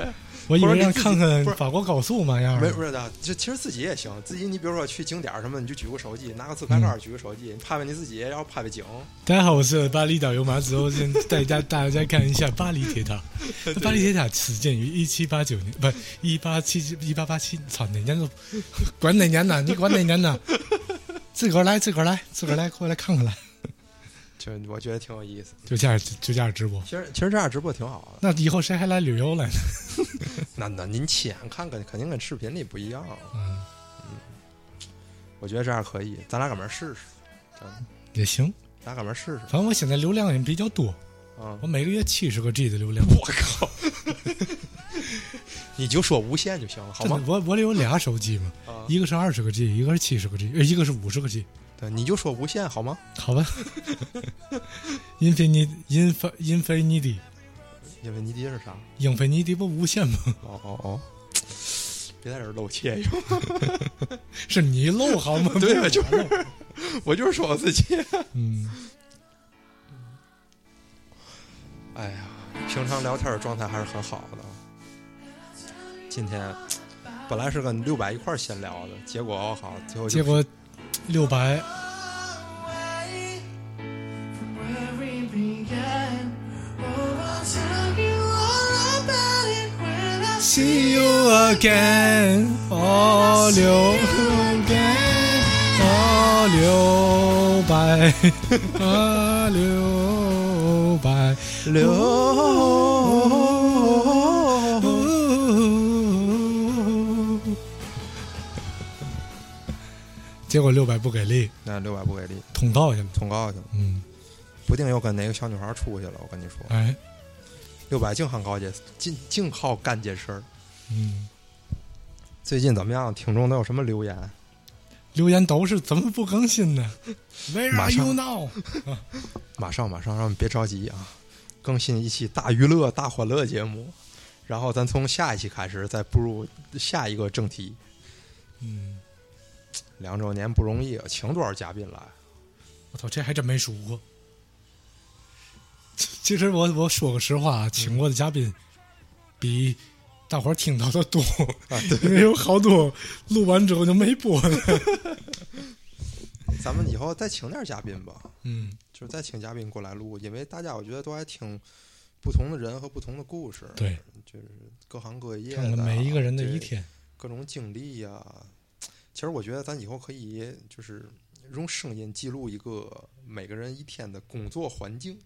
Speaker 1: 我以为让看看法国高速嘛样儿
Speaker 8: 没不是的，就其实自己也行，自己你比如说去景点儿什么，你就举个手机，拿个自拍杆儿举个手机，你拍拍你自己，然后拍拍景。
Speaker 1: 大家好，我是巴黎导游马子欧，先带大大家看一下巴黎铁塔。巴黎铁塔始建于一七八九年，不一八七一八八七，操哪年都管哪年呢？你管哪年呢？自个儿来，自个儿来，自个儿来，过来看看来。
Speaker 8: 就我觉得挺有意思。
Speaker 1: 就这样，就这样直播。
Speaker 8: 其实其实这样直播挺好的。
Speaker 1: 那以后谁还来旅游来呢？
Speaker 8: 那那您亲眼看看肯定跟视频里不一样。
Speaker 1: 嗯嗯，
Speaker 8: 我觉得这样可以，咱俩搁那儿试试。嗯，
Speaker 1: 也行，
Speaker 8: 咱俩搁那儿试试。
Speaker 1: 反正我现在流量也比较多，
Speaker 8: 嗯
Speaker 1: 我，每个月七十个 G 的流量。
Speaker 8: 我靠！你就说无限就行了，好吗？
Speaker 1: 我我这有俩手机嘛，
Speaker 8: 啊，
Speaker 1: 一个是二十个 G，一个是七十个 G，呃一个是五十个 G。
Speaker 8: 对，你就说无限好吗？
Speaker 1: 好吧，infinity inf infinity
Speaker 8: 因为你弟是啥？
Speaker 1: 英菲尼迪不无限吗？
Speaker 8: 哦哦哦，别在这儿露怯哟！
Speaker 1: 是你露好吗？
Speaker 8: 对啊，就是 我就是说我自己。
Speaker 1: 嗯，
Speaker 8: 哎呀，平常聊天的状态还是很好的。今天本来是跟六百一块儿闲聊的，结果我靠，最后就
Speaker 1: 结果六百
Speaker 9: away from where we began. Oh, I'll tell you all about it when I
Speaker 1: See you again，哦六 again，哦六百，啊六百六。结果六百不给力，
Speaker 8: 那六百不给力，
Speaker 1: 通告去了。
Speaker 8: 通告去了，
Speaker 1: 嗯，
Speaker 8: 不定又跟哪个小女孩出去了。我跟你说，
Speaker 1: 哎，
Speaker 8: 六百净好搞这，净净好干这事儿。
Speaker 1: 嗯，
Speaker 8: 最近怎么样？听众都有什么留言？
Speaker 1: 留言都是怎么不更新呢？Where
Speaker 8: 马
Speaker 1: are
Speaker 8: 上
Speaker 1: you now？
Speaker 8: 马上马上，让别着急啊！更新一期大娱乐、大欢乐节目，然后咱从下一期开始再步入下一个正题。
Speaker 1: 嗯，
Speaker 8: 两周年不容易啊，请多少嘉宾来？
Speaker 1: 我操，这还真没数过。其实我我说个实话，请过的嘉宾比大伙儿听到的多，因为有好多录完之后就没播了。
Speaker 8: 咱们以后再请点嘉宾吧，
Speaker 1: 嗯，
Speaker 8: 就是再请嘉宾过来录，因为大家我觉得都爱听不同的人和不同的故事，
Speaker 1: 对，
Speaker 8: 就是各行各业的
Speaker 1: 看看每一个人的一天。
Speaker 8: 各种经历呀、其实我觉得咱以后可以就是用声音记录一个每个人一天的工作环境，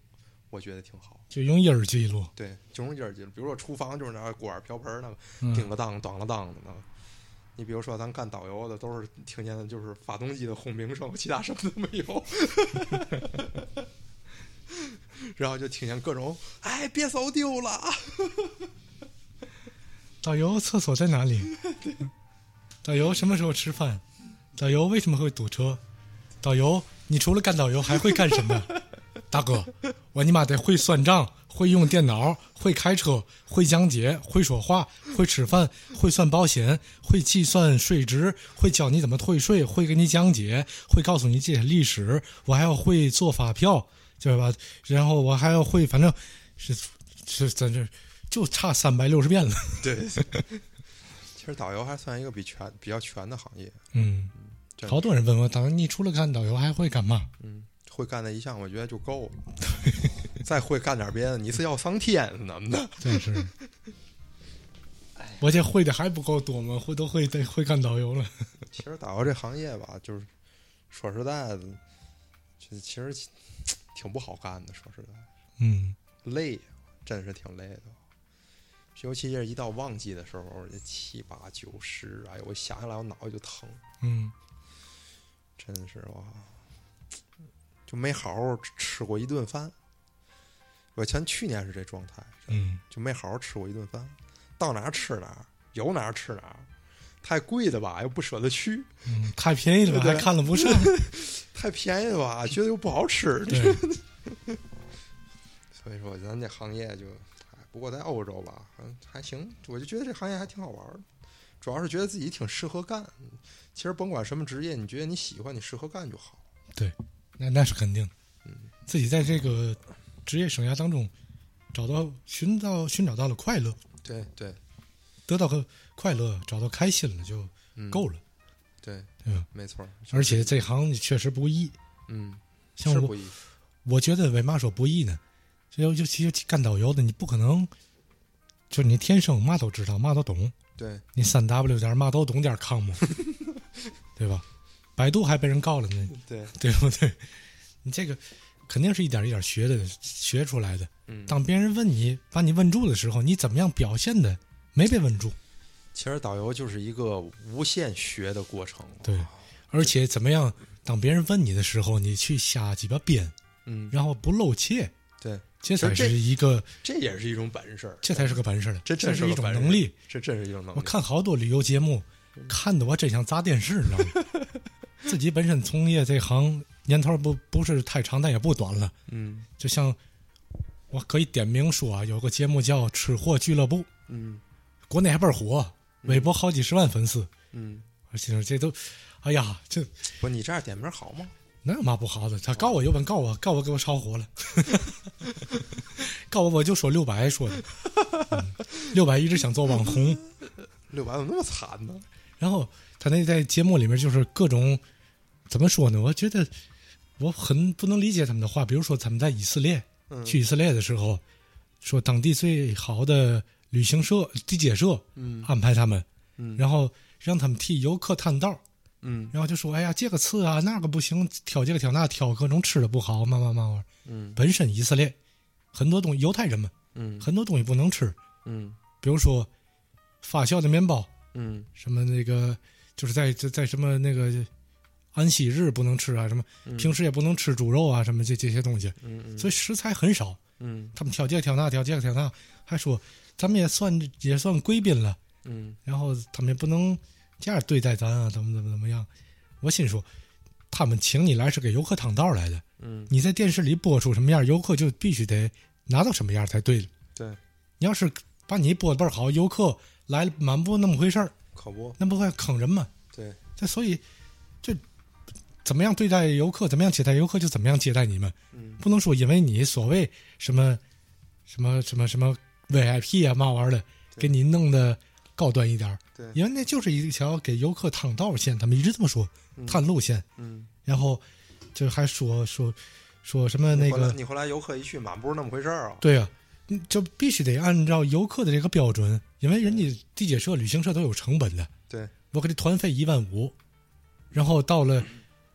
Speaker 8: 我觉得挺好。
Speaker 1: 就用音儿记录，
Speaker 8: 对，就用音儿记录，比如说厨房就是那锅碗瓢盆儿那个
Speaker 1: 嗯
Speaker 8: 叮了当当了当的那个。你比如说，咱干导游的都是听见的就是发动机的轰鸣声，其他什么都没有。然后就听见各种“哎，别走丢了
Speaker 1: 导游厕所在哪里？导游什么时候吃饭？导游为什么会堵车？导游，你除了干导游还会干什么？大哥，我尼玛得会算账，会用电脑，会开车，会讲解，会说话，会吃饭，会算保险，会计算税值，会教你怎么退税，会给你讲解，会告诉你这些历史，我还要会做发票，对吧？然后我还要会，反正是是在这就差三百六十遍了。”。
Speaker 8: 对，其实导游还算一个比全比较全的行业。
Speaker 1: 嗯，好多人问我，导游你除了干导游还会干嘛？
Speaker 8: 嗯，会干那一项，我觉得就够了。再会干点别的，你是要上天是怎么的？
Speaker 1: 真是，我这会的还不够多吗？会都会得会干导游了。
Speaker 8: 其实导游这行业吧，就是说实在的，这其实挺不好干的。说实在，
Speaker 1: 嗯，
Speaker 8: 累，真是挺累的。尤其是一到旺季的时候，这七八九十，哎呦，我想起来我脑袋就疼，
Speaker 1: 嗯，
Speaker 8: 真是哇，就没好好吃过一顿饭。我前去年是这状态，
Speaker 1: 嗯，
Speaker 8: 就没好好吃过一顿饭，到哪儿吃哪儿，有哪儿吃哪儿，太贵的吧又不舍得去，
Speaker 1: 嗯，太便宜了吧，还看了不上。
Speaker 8: 太便宜了吧觉得又不好吃，所以说咱这行业就，哎不过在欧洲吧，还还行，我就觉得这行业还挺好玩主要是觉得自己挺适合干。其实甭管什么职业，你觉得你喜欢，你适合干就好。
Speaker 1: 对那那是肯定的。自己在这个职业生涯当中找到寻到寻找到了快乐，
Speaker 8: 对对，
Speaker 1: 得到个快乐，找到开心了就
Speaker 8: 嗯，
Speaker 1: 够了。
Speaker 8: 对，
Speaker 1: 对吧？
Speaker 8: 没错。
Speaker 1: 而且这行确实不易，
Speaker 8: 嗯，
Speaker 1: 像我
Speaker 8: 是不易。
Speaker 1: 我觉得为嘛说不易呢？就尤其是干导游的，你不可能，就是你天生嘛都知道，嘛都懂，
Speaker 8: 对，
Speaker 1: 你三 w 点嘛都懂点 com，对吧？百度还被人告了呢，
Speaker 8: 对，
Speaker 1: 对不对？你这个肯定是一点一点学的，学出来的。
Speaker 8: 嗯。
Speaker 1: 当别人问你，把你问住的时候，你怎么样表现的没被问住？
Speaker 8: 其实导游就是一个无限学的过程。
Speaker 1: 对，而且怎么样？当别人问你的时候，你去瞎鸡巴编，
Speaker 8: 嗯，
Speaker 1: 然后不露怯，
Speaker 8: 对，
Speaker 1: 这才是一个，
Speaker 8: 这也是一种本事，
Speaker 1: 这才是个本事了，
Speaker 8: 这真
Speaker 1: 这是一种能力。，
Speaker 8: 这真是一种能力。
Speaker 1: 我看好多旅游节目，看的我真想砸电视，你知道吗？自己本身从业这行年头不不是太长，但也不短了。
Speaker 8: 嗯
Speaker 1: 就像我可以点名说啊，有个节目叫《吃货俱乐部》，
Speaker 8: 嗯
Speaker 1: 国内还倍儿火，微博好几十万粉丝。
Speaker 8: 嗯，
Speaker 1: 我心说这都，哎呀，这
Speaker 8: 不，你这样点名好吗？
Speaker 1: 那有嘛不好的？他告我有本告我，告我给我炒火了，告我我就说六百说的，嗯六百一直想做网红，
Speaker 8: 六百怎么那么惨呢？
Speaker 1: 然后他那在节目里面就是各种怎么说呢？我觉得我很不能理解他们的话。比如说他们在以色列
Speaker 8: 嗯
Speaker 1: 去以色列的时候，说当地最好的旅行社、地接社
Speaker 8: 嗯
Speaker 1: 安排他们，
Speaker 8: 嗯
Speaker 1: 然后让他们替游客探道，
Speaker 8: 嗯。
Speaker 1: 然后就说：“哎呀，这个次啊，那个不行，挑这个挑那，挑各种吃的不好，慢慢慢慢。
Speaker 8: 嗯。
Speaker 1: 本身以色列很多东西，犹太人嘛，
Speaker 8: 嗯。
Speaker 1: 很多东西不能吃，
Speaker 8: 嗯。
Speaker 1: 比如说发酵的面包，
Speaker 8: 嗯。
Speaker 1: 什么那个就是在在在什么那个安息日不能吃啊，什么
Speaker 8: 嗯。
Speaker 1: 平时也不能吃猪肉啊，什么这这些东西，
Speaker 8: 嗯嗯。
Speaker 1: 所以食材很少。
Speaker 8: 嗯。
Speaker 1: 他们挑这个挑那，挑这个挑那，还说咱们也算也算贵宾了，
Speaker 8: 嗯。
Speaker 1: 然后他们也不能这样对待咱啊，怎么怎么怎么样。我心说，他们请你来是给游客趟道来的，
Speaker 8: 嗯
Speaker 1: 你在电视里播出什么样，游客就必须得拿到什么样才对了。
Speaker 8: 对，
Speaker 1: 你要是把你播的倍儿好，游客来了满不那么回事儿，
Speaker 8: 可不
Speaker 1: 那不会坑人吗？
Speaker 8: 对，
Speaker 1: 这所以这怎么样对待游客，怎么样接待游客，就怎么样接待你们。
Speaker 8: 嗯
Speaker 1: 不能说因为你所谓什么什么什么什么 VIP 啊嘛玩意儿的，给你弄得高端一点儿。
Speaker 8: 对
Speaker 1: 因为那就是一条给游客趟道线，他们一直这么说，
Speaker 8: 嗯
Speaker 1: 探路线。
Speaker 8: 嗯，
Speaker 1: 然后就还说说说什么那个，
Speaker 8: 你后来你后来游客一去满不是那么回事儿啊。
Speaker 1: 对啊，你就必须得按照游客的这个标准，因为人家地接社、旅行社都有成本的。
Speaker 8: 对，
Speaker 1: 我给你团费一万五，然后到了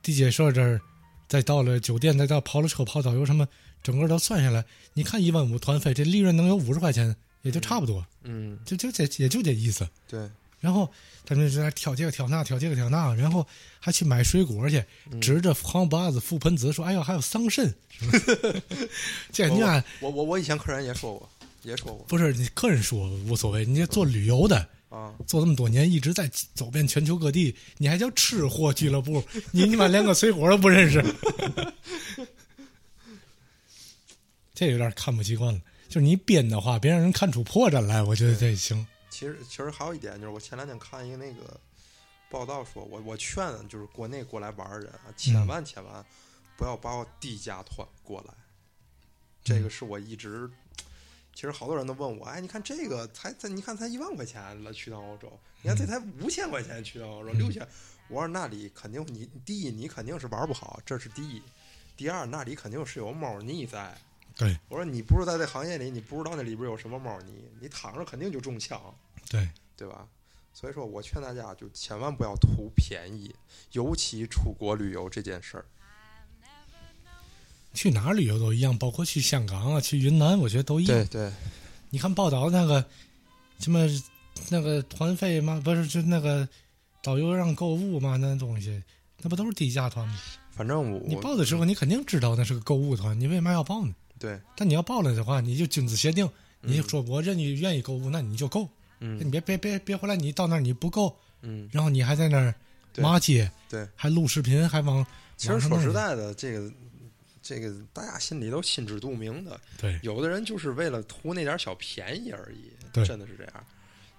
Speaker 1: 地接社这儿，再到了酒店，再到跑了车、跑导游什么，整个都算下来，你看一万五团费，这利润能有五十块钱，也就差不多，
Speaker 8: 嗯，
Speaker 1: 就就这也就这意思。
Speaker 8: 对，
Speaker 1: 然后他们就在那挑这个挑那，挑这个挑那，然后还去买水果去，
Speaker 8: 嗯
Speaker 1: 指着黄八子、覆盆子说：“哎呦，还有桑葚。什么”这你看，
Speaker 8: 我我我以前客人也说过，也说过
Speaker 1: 不是你客人说无所谓，你这做旅游的，
Speaker 8: 啊。
Speaker 1: 做这么多年，一直在走遍全球各地，你还叫吃货俱乐部？你你妈连个水果都不认识，这有点看不习惯了。就是你编的话，别让人看出破绽来，我觉得这行。
Speaker 8: 其实其实还有一点就是，我前两天看一个那个报道说，我我劝就是国内过来玩的人啊，千万千万不要报低价团过来。这个是我一直，其实好多人都问我，哎，你看这个才才你看才一万块钱了去趟欧洲，你看这才五千块钱去趟欧洲，六千。我说那里肯定你第一你肯定是玩不好，这是第一。第二那里肯定是有猫腻在。
Speaker 1: 对
Speaker 8: 我说你不是在这行业里，你不知道那里边有什么猫腻，你躺着肯定就中枪。
Speaker 1: 对，
Speaker 8: 对吧？所以说我劝大家就千万不要图便宜，尤其出国旅游这件事儿。
Speaker 1: 去哪儿旅游都一样，包括去香港啊、去云南，我觉得都一样。
Speaker 8: 对，
Speaker 1: 你看报道那个什么那个团费嘛，不是就那个导游让购物嘛，那东西那不都是低价团吗？
Speaker 8: 反正我
Speaker 1: 你报的时候，你肯定知道那是个购物团，你为嘛要报呢？
Speaker 8: 对，
Speaker 1: 但你要报了的话，你就君子协定，你就说我愿意愿意购物，那你就购。
Speaker 8: 嗯。
Speaker 1: 你别别别别回来，你到那儿你不够，
Speaker 8: 嗯，
Speaker 1: 然后你还在那儿
Speaker 8: 对。
Speaker 1: 骂街，
Speaker 8: 对，
Speaker 1: 还录视频，还往
Speaker 8: 其实说实在的，这个这个大家心里都心知肚明的。
Speaker 1: 对。
Speaker 8: 有的人就是为了图那点小便宜而已，
Speaker 1: 对。
Speaker 8: 真的是这样。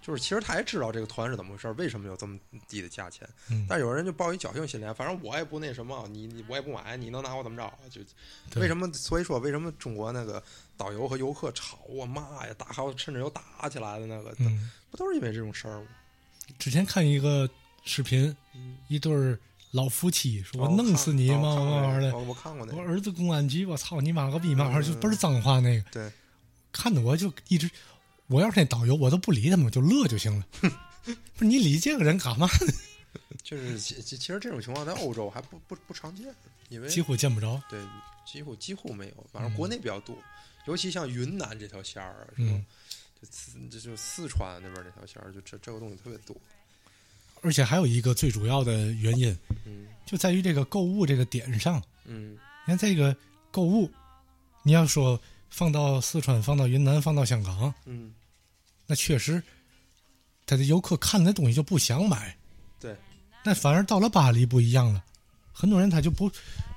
Speaker 8: 就是其实他也知道这个团是怎么回事，为什么有这么低的价钱，
Speaker 1: 嗯
Speaker 8: 但有人就抱一侥幸心理，反正我也不那什么，你你我也不买，你能拿我怎么着？就为什么？所以说为什么中国那个导游和游客吵啊骂呀，打还有甚至有打起来的那个，
Speaker 1: 嗯，
Speaker 8: 不都是因为这种事儿吗？
Speaker 1: 之前看一个视频，一对儿老夫妻说：“我
Speaker 8: 哦
Speaker 1: 弄死你嘛
Speaker 8: 看哦
Speaker 1: 嘛玩的。
Speaker 8: 哦我看过那个
Speaker 1: 我儿子公安局，我操你妈个逼嘛玩意儿，就
Speaker 8: 嗯
Speaker 1: 倍儿脏话那个。
Speaker 8: 对，
Speaker 1: 看的我就一直，我要是那导游，我都不理他们，我就乐就行了。不是你理这个人干嘛呢？
Speaker 8: 就是其其其实这种情况在欧洲还不不不常见，因为
Speaker 1: 几乎见不着。
Speaker 8: 对几乎几乎没有，反正国内比较多，尤其像云南这条线儿，是吧
Speaker 1: 嗯，
Speaker 8: 就四这就四川那边那条线儿，就这这个东西特别多。
Speaker 1: 而且还有一个最主要的原因，
Speaker 8: 嗯
Speaker 1: 就在于这个购物这个点上。
Speaker 8: 嗯
Speaker 1: 你看这个购物，你要说放到四川、放到云南、放到香港，
Speaker 8: 嗯，
Speaker 1: 那确实，他的游客看那东西就不想买。
Speaker 8: 对，
Speaker 1: 那反而到了巴黎不一样了，很多人他就不，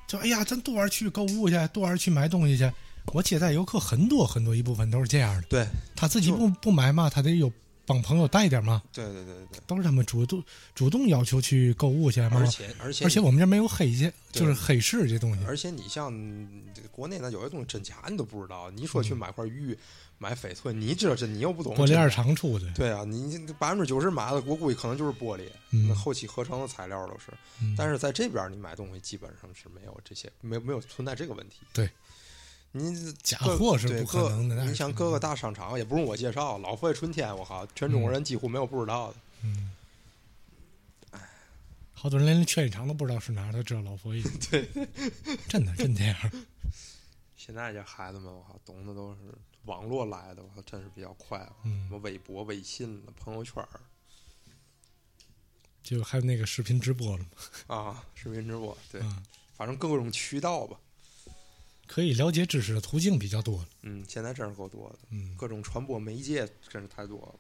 Speaker 1: 就哎呀，咱多玩去购物去，多玩去买东西去。我接待游客很多很多一部分都是这样的，
Speaker 8: 对
Speaker 1: 他自己不不买嘛，他得有帮朋友带点嘛，
Speaker 8: 对对对对，
Speaker 1: 都是他们主动主动要求去购物去嘛。
Speaker 8: 而且而且
Speaker 1: 而且我们这没有黑去，就是黑市这东西。
Speaker 8: 而且你像国内呢，有些东西真假你都不知道。你说去买块玉、买翡翠，你知道这，你又不懂。
Speaker 1: 嗯玻璃二厂出的，
Speaker 8: 对啊，你百分之九十买的，我估计可能就是玻璃，
Speaker 1: 嗯
Speaker 8: 那后期合成的材料都是。
Speaker 1: 嗯
Speaker 8: 但是在这边你买东西基本上是没有这些，没没有存在这个问题。
Speaker 1: 对，
Speaker 8: 你
Speaker 1: 假货是不可能的
Speaker 8: 你想各个大商场，也不用我介绍，老佛爷春天，我靠，全中国人几乎没有不知道的。
Speaker 1: 嗯，好多人连劝业场都不知道是哪儿，都知道老佛爷。
Speaker 8: 对，
Speaker 1: 真的真这样。
Speaker 8: 现在这孩子们，我靠，懂的都是网络来的，我靠，真是比较快了。
Speaker 1: 嗯
Speaker 8: 什么微博、微信、朋友圈儿
Speaker 1: 就还有那个视频直播了嘛，
Speaker 8: 啊，视频直播，对，
Speaker 1: 啊，
Speaker 8: 反正各种渠道吧。
Speaker 1: 可以了解知识的途径比较多了。
Speaker 8: 嗯，现在真是够多的，
Speaker 1: 嗯，
Speaker 8: 各种传播媒介真是太多了。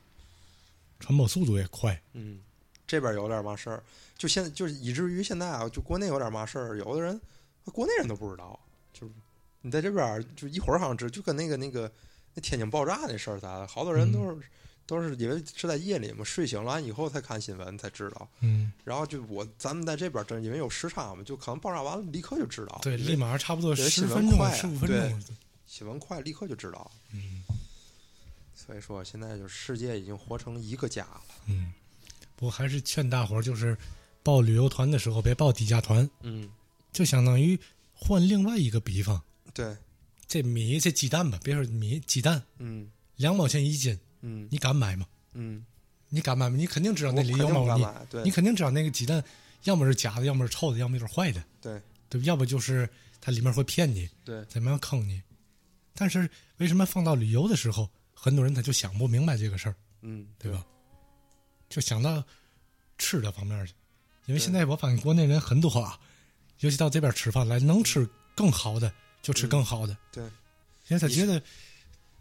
Speaker 1: 传播速度也快。
Speaker 8: 嗯，这边有点嘛事儿，就现就是以至于现在啊，就国内有点嘛事儿，有的人国内人都不知道，就是你在这边儿就一会儿好像知，就跟那个那个那天津爆炸那事儿似的，好多人都是、都是因为是在夜里嘛，睡醒了以后才看新闻才知道，
Speaker 1: 嗯，
Speaker 8: 然后就我咱们在这边儿真因为有时差嘛，就可能爆炸完了立刻就知道，
Speaker 1: 对，立马差不多
Speaker 8: 对
Speaker 1: 十分钟、十五分钟。
Speaker 8: 新闻快立刻就知道，
Speaker 1: 嗯。
Speaker 8: 所以说现在就世界已经活成一个家了，
Speaker 1: 嗯，不过还是劝大伙儿，就是报旅游团的时候别报低价团，
Speaker 8: 嗯，
Speaker 1: 就相当于换另外一个比方，
Speaker 8: 对，
Speaker 1: 这米这鸡蛋吧，别说米鸡蛋
Speaker 8: 嗯
Speaker 1: 两毛钱一斤，
Speaker 8: 嗯
Speaker 1: 你敢买吗？
Speaker 8: 嗯，
Speaker 1: 你敢买吗？你肯定知道那里有猫腻，
Speaker 8: 不敢买，对
Speaker 1: 你肯定知道那个鸡蛋要么是假的，要么是臭的，要么就是坏的，
Speaker 8: 对
Speaker 1: 对？要不就是它里面会骗你，
Speaker 8: 对。
Speaker 1: 怎么样坑你？但是为什么放到旅游的时候，很多人他就想不明白这个事儿，
Speaker 8: 嗯，
Speaker 1: 对吧？就想到吃的方面去，因为现在我发现国内人很多啊，尤其到这边吃饭来，能吃更好的就吃更好的，
Speaker 8: 对，
Speaker 1: 因为他觉得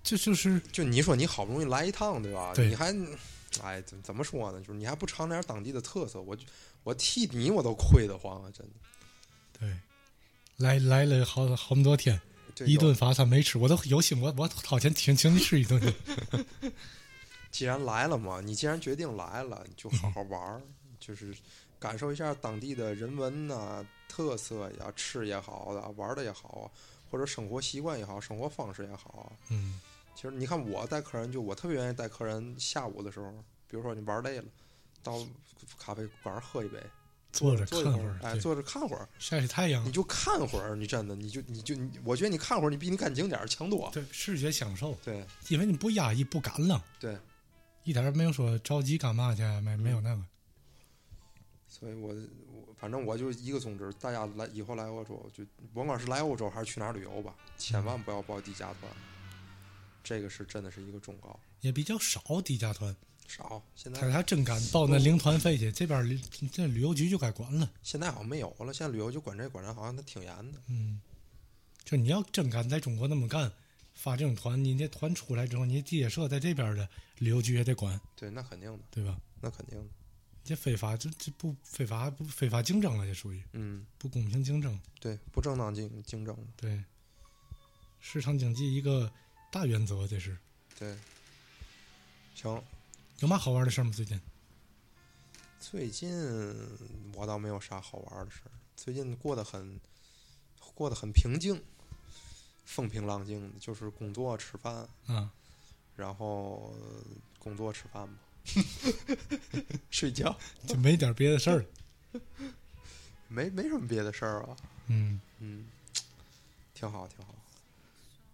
Speaker 1: 这就是
Speaker 8: 就你说你好不容易来一趟，对吧？
Speaker 1: 对
Speaker 8: 你还，哎，怎怎么说呢？就是你还不尝点当地的特色，我就我替你我都亏得慌啊！真的，
Speaker 1: 对，来来了好好多天，一顿法餐没吃，我都有心我我掏钱请请你吃一顿去。
Speaker 8: 既然来了嘛，你既然决定来了，你就好好玩儿，就是感受一下当地的人文呐、特色呀，吃也好的，玩的也好啊，或者生活习惯也好，生活方式也好啊。
Speaker 1: 嗯
Speaker 8: 其实你看我带客人，就我特别愿意带客人下午的时候，比如说你玩累了，到咖啡馆喝一杯，
Speaker 1: 坐着
Speaker 8: 坐一
Speaker 1: 看会儿，，
Speaker 8: 哎，坐着看会儿。
Speaker 1: 晒晒太阳
Speaker 8: 你，就看会儿，你真的，你就你就你，我觉得你看会儿，你比你干景点强多。
Speaker 1: 对视觉享受，
Speaker 8: 对
Speaker 1: 因为你不压抑不赶了，
Speaker 8: 对，
Speaker 1: 一点没有说着急干嘛去，没没有那个。
Speaker 8: 所以我我反正我就一个宗旨，大家来以后来欧洲，就甭管是来欧洲还是去哪儿旅游吧，千万不要报低价团，这个是真的是一个忠告。
Speaker 1: 也比较少低价团，
Speaker 8: 少，现在
Speaker 1: 他
Speaker 8: 在
Speaker 1: 还真敢报那零团费去，这边旅这旅游局就该管了。
Speaker 8: 现在好像没有了，现在旅游局管这管那，好像他挺严的。
Speaker 1: 嗯，就你要真敢在中国那么干，发这种团，你这团出来之后，你地铁社在这边的旅游局也得管，
Speaker 8: 对，那肯定的，
Speaker 1: 对吧？
Speaker 8: 那肯定的。
Speaker 1: 这非法这这不非法不非法竞争了，这属于
Speaker 8: 嗯，
Speaker 1: 不公平竞争。
Speaker 8: 对，不正当竞竞争。
Speaker 1: 对，市场经济一个大原则，这是
Speaker 8: 对，行，
Speaker 1: 有嘛好玩的事吗？最近？
Speaker 8: 最近我倒没有啥好玩的事儿，最近过得很过得很平静，风平浪静的，就是工作吃饭，
Speaker 1: 嗯，
Speaker 8: 然后呃工作吃饭吧，睡觉，
Speaker 1: 就没点别的事儿。
Speaker 8: 没没什么别的事儿啊，
Speaker 1: 嗯，
Speaker 8: 嗯，挺好挺好。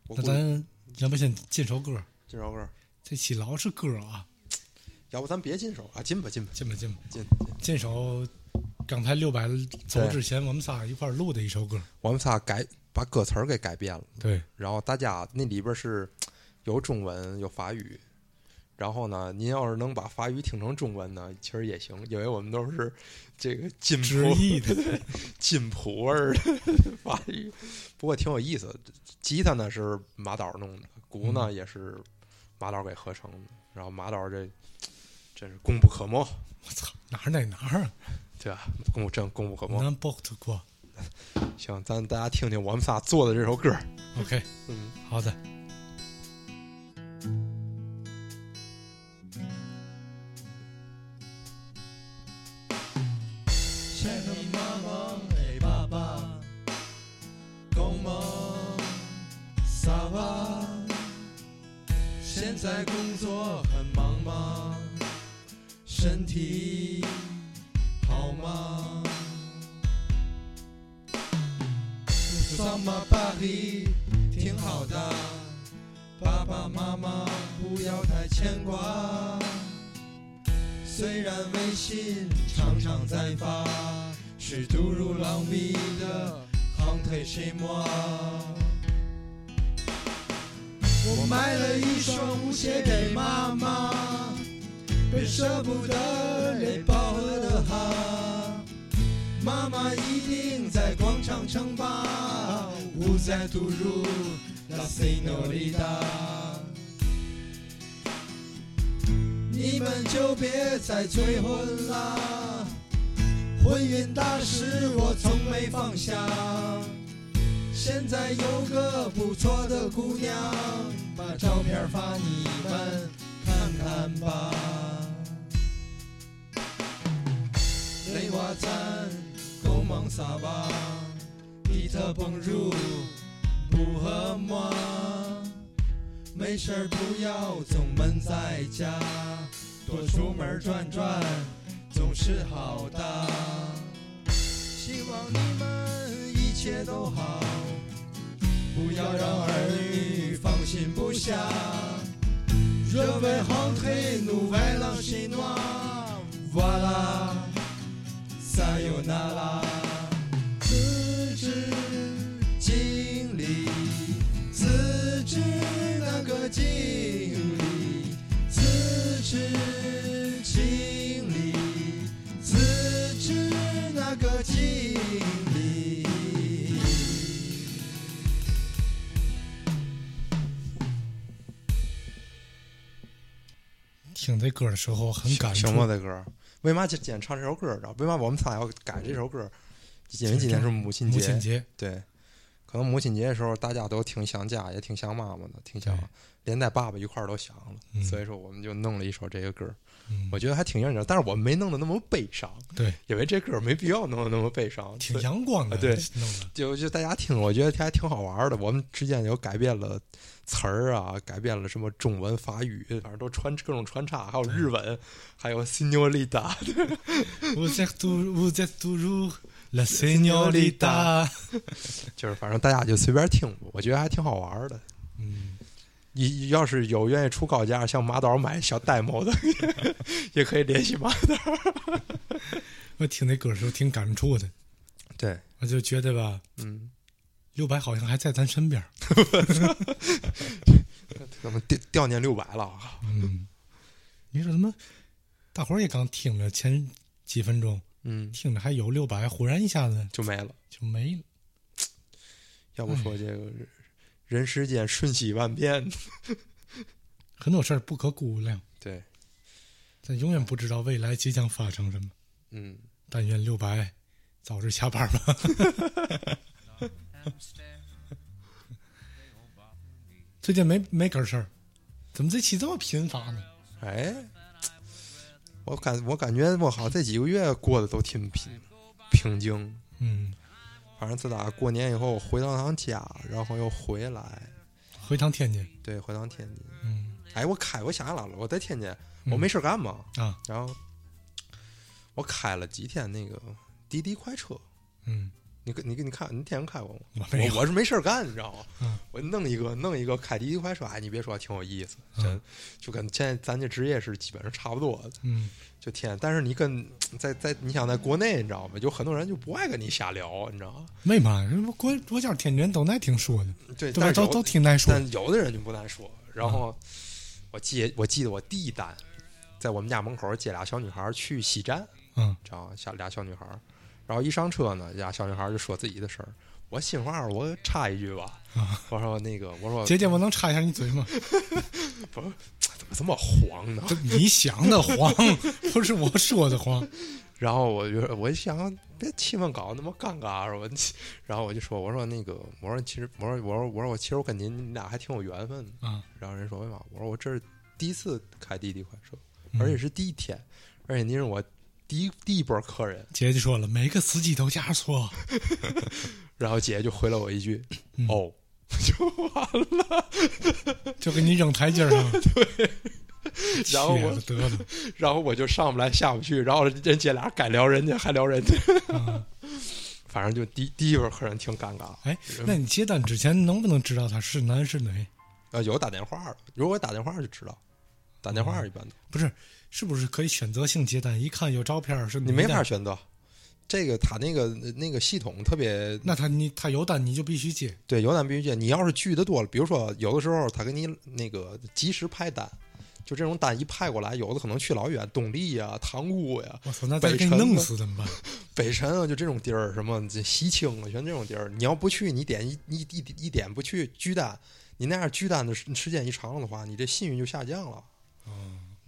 Speaker 8: 我
Speaker 1: 那咱要不先进首歌？
Speaker 8: 进首歌，
Speaker 1: 这期老是歌啊，
Speaker 8: 要不咱别进首啊，进吧进吧
Speaker 1: 进吧进吧，
Speaker 8: 进。
Speaker 1: 进首刚才六百走之前我们仨一块儿录的一首歌。
Speaker 8: 我们仨改把歌词儿给改变了。
Speaker 1: 对，
Speaker 8: 然后大家那里边是 有中文有法语，然后呢，您要是能把法语听成中文呢，其实也行，因为我们都是这个金
Speaker 1: 直
Speaker 8: 谱
Speaker 1: 译的。
Speaker 8: 金谱味儿的法语，不过挺有意思。吉他呢是马导弄的，鼓呢、也是马导给合成的，然后马导这真是功不可没，
Speaker 1: 我操，哪儿哪哪儿啊？
Speaker 8: 对吧？功真功不可没。
Speaker 1: 南北特过。
Speaker 8: 行，咱大家听听我们仨做的这首歌。
Speaker 1: OK，
Speaker 8: 嗯，
Speaker 1: 好的。
Speaker 8: 在工作很忙吗？身体好吗？Nous sommes à Paris，挺好的。爸爸妈妈不要太牵挂。虽然微信常常在发，是嘟如朗比的 Hante chez moi。我买了一双舞鞋给妈妈，别舍不得累饱了的哈。妈妈一定在广场称霸，舞在突如 La Señorita。你们就别再催婚啦，婚姻大事我从没放下。现在有个不错的姑娘，把照片发你们看看吧。雷瓦赞，狗蒙萨巴，比特蹦入不和 moi。没事不要总闷在家，多出门转转总是好的。希望你们一切都好，不要让儿女放心不下。热问好退路，外郎心暖，哇啦，撒哟那啦。自知经历，自知那个经历，自知情。
Speaker 1: 听这歌的时候很感动
Speaker 8: 什。么的歌？为嘛今今天唱这首歌？知道为嘛我们仨要改这首歌？因为今天是母亲节。
Speaker 1: 母亲节，
Speaker 8: 对，可能母亲节的时候大家都挺想家，也挺想妈妈的，挺想，连带爸爸一块儿都想了。
Speaker 1: 嗯
Speaker 8: 所以说，我们就弄了一首这个歌。
Speaker 1: 嗯
Speaker 8: 我觉得还挺认真，但是我没弄得那么悲伤，
Speaker 1: 对，
Speaker 8: 因为这歌没必要弄得那么悲伤。
Speaker 1: 挺阳光的，
Speaker 8: 啊对
Speaker 1: 弄的，
Speaker 8: 就就大家听，我觉得还挺好玩的。我们之间有改变了词儿啊，改变了什么中文、法语，反正都穿各种穿插，还有日文，还有 Señorita。
Speaker 1: Vous êtes tou- vous êtes toujours la señorita。
Speaker 8: 就是反正大家就随便听，我觉得还挺好玩的。
Speaker 1: 嗯，
Speaker 8: 你要是有愿意出高价向马导买小 demo 的，也可以联系马导。
Speaker 1: 我听那歌的时候挺感触的，
Speaker 8: 对，
Speaker 1: 我就觉得吧，
Speaker 8: 嗯，
Speaker 1: 六百好像还在咱身边。
Speaker 8: 怎么掉掉念六百了啊？
Speaker 1: 嗯，你说怎么？大伙儿也刚听了前几分钟，
Speaker 8: 嗯，
Speaker 1: 听着还有六百，忽然一下子
Speaker 8: 就没了。
Speaker 1: 就没了。
Speaker 8: 要不说这个人世间瞬息万变，
Speaker 1: 很多事儿不可估量，
Speaker 8: 对，
Speaker 1: 咱永远不知道未来即将发生什么。
Speaker 8: 嗯，
Speaker 1: 但愿六白早日下班吧。最近没没根事儿，怎么这期这么频繁呢？
Speaker 8: 哎，我感我感觉我好这几个月过得都挺平平静，
Speaker 1: 嗯，
Speaker 8: 反正自打过年以后我回到趟家，然后又回来，
Speaker 1: 回趟天津，
Speaker 8: 对，回趟天津。
Speaker 1: 嗯
Speaker 8: 哎，我开，我想起来了，我在天津，
Speaker 1: 嗯
Speaker 8: 我没事干嘛，
Speaker 1: 啊，
Speaker 8: 然后我开了几天那个滴滴快车。
Speaker 1: 嗯，
Speaker 8: 你你你看，你天天开过吗？
Speaker 1: 我没
Speaker 8: 我我是没事儿干，你知道吗？
Speaker 1: 嗯
Speaker 8: 我弄一个弄一个开滴滴快车，哎，你别说，挺有意思，真、
Speaker 1: 嗯
Speaker 8: 就跟现在咱这职业是基本上差不多的。
Speaker 1: 嗯，
Speaker 8: 就天，但是你跟在在你想在国内，你知道吗？有很多人就不爱跟你瞎聊，你知道吗？
Speaker 1: 没嘛，人不国国家天津都爱听说的，
Speaker 8: 对，
Speaker 1: 对吧？
Speaker 8: 但是
Speaker 1: 都都挺爱说。
Speaker 8: 但有的人就不难说。然后我记我记得我第一单在我们家门口接俩小女孩去西站，
Speaker 1: 嗯，
Speaker 8: 知道吗？小俩小女孩，然后一上车呢，俩小女孩就说自己的事儿。我心话，我插一句吧，
Speaker 1: 啊
Speaker 8: 我说那个，我说
Speaker 1: 姐姐，我能插一下你嘴吗？
Speaker 8: 不是怎么这么黄呢？
Speaker 1: 你想的黄，不是我说的黄。
Speaker 8: 然后我就我就想，别气氛搞那么尴尬是吧？然后我就说，我说那个，我说其实，我说我说我说我其实我跟您俩还挺有缘分的。
Speaker 1: 啊，
Speaker 8: 然后人说为嘛？我说我这是第一次开滴滴快车，
Speaker 1: 嗯
Speaker 8: 而且是第一天，而且您是我第一第一波客人，
Speaker 1: 姐就说了，每个司机都加错，
Speaker 8: 然后姐姐就回了我一句：“
Speaker 1: 嗯
Speaker 8: 哦。”就完了。
Speaker 1: 就给你扔台阶上。
Speaker 8: 对，然后我
Speaker 1: 得了，
Speaker 8: 然后我就上不来下不去，然后人姐俩该聊人家还聊人家，
Speaker 1: 嗯
Speaker 8: 反正就第第一波客人挺尴尬。
Speaker 1: 哎，那你接单之前能不能知道他是男是女？
Speaker 8: 呃，有打电话的，如果打电话就知道，打电
Speaker 1: 哦
Speaker 8: 话一般都
Speaker 1: 不是，是不是可以选择性接单？一看有照片是女
Speaker 8: 你没法选择。这个他那个那个系统特别，
Speaker 1: 那他你他有单你就必须接。
Speaker 8: 对有单必须接。你要是聚的多了，比如说有的时候他给你那个及时派单，就这种单一派过来，有的可能去老远，东丽呀、塘沽呀，
Speaker 1: 我操，那再给你弄
Speaker 8: 啊
Speaker 1: 死怎么办？
Speaker 8: 北辰啊，就这种地儿，什么这西青啊，全这种地儿，你要不去，你点一一一一点不去拒单，你那样拒单的时时间一长了的话，你这信誉就下降了。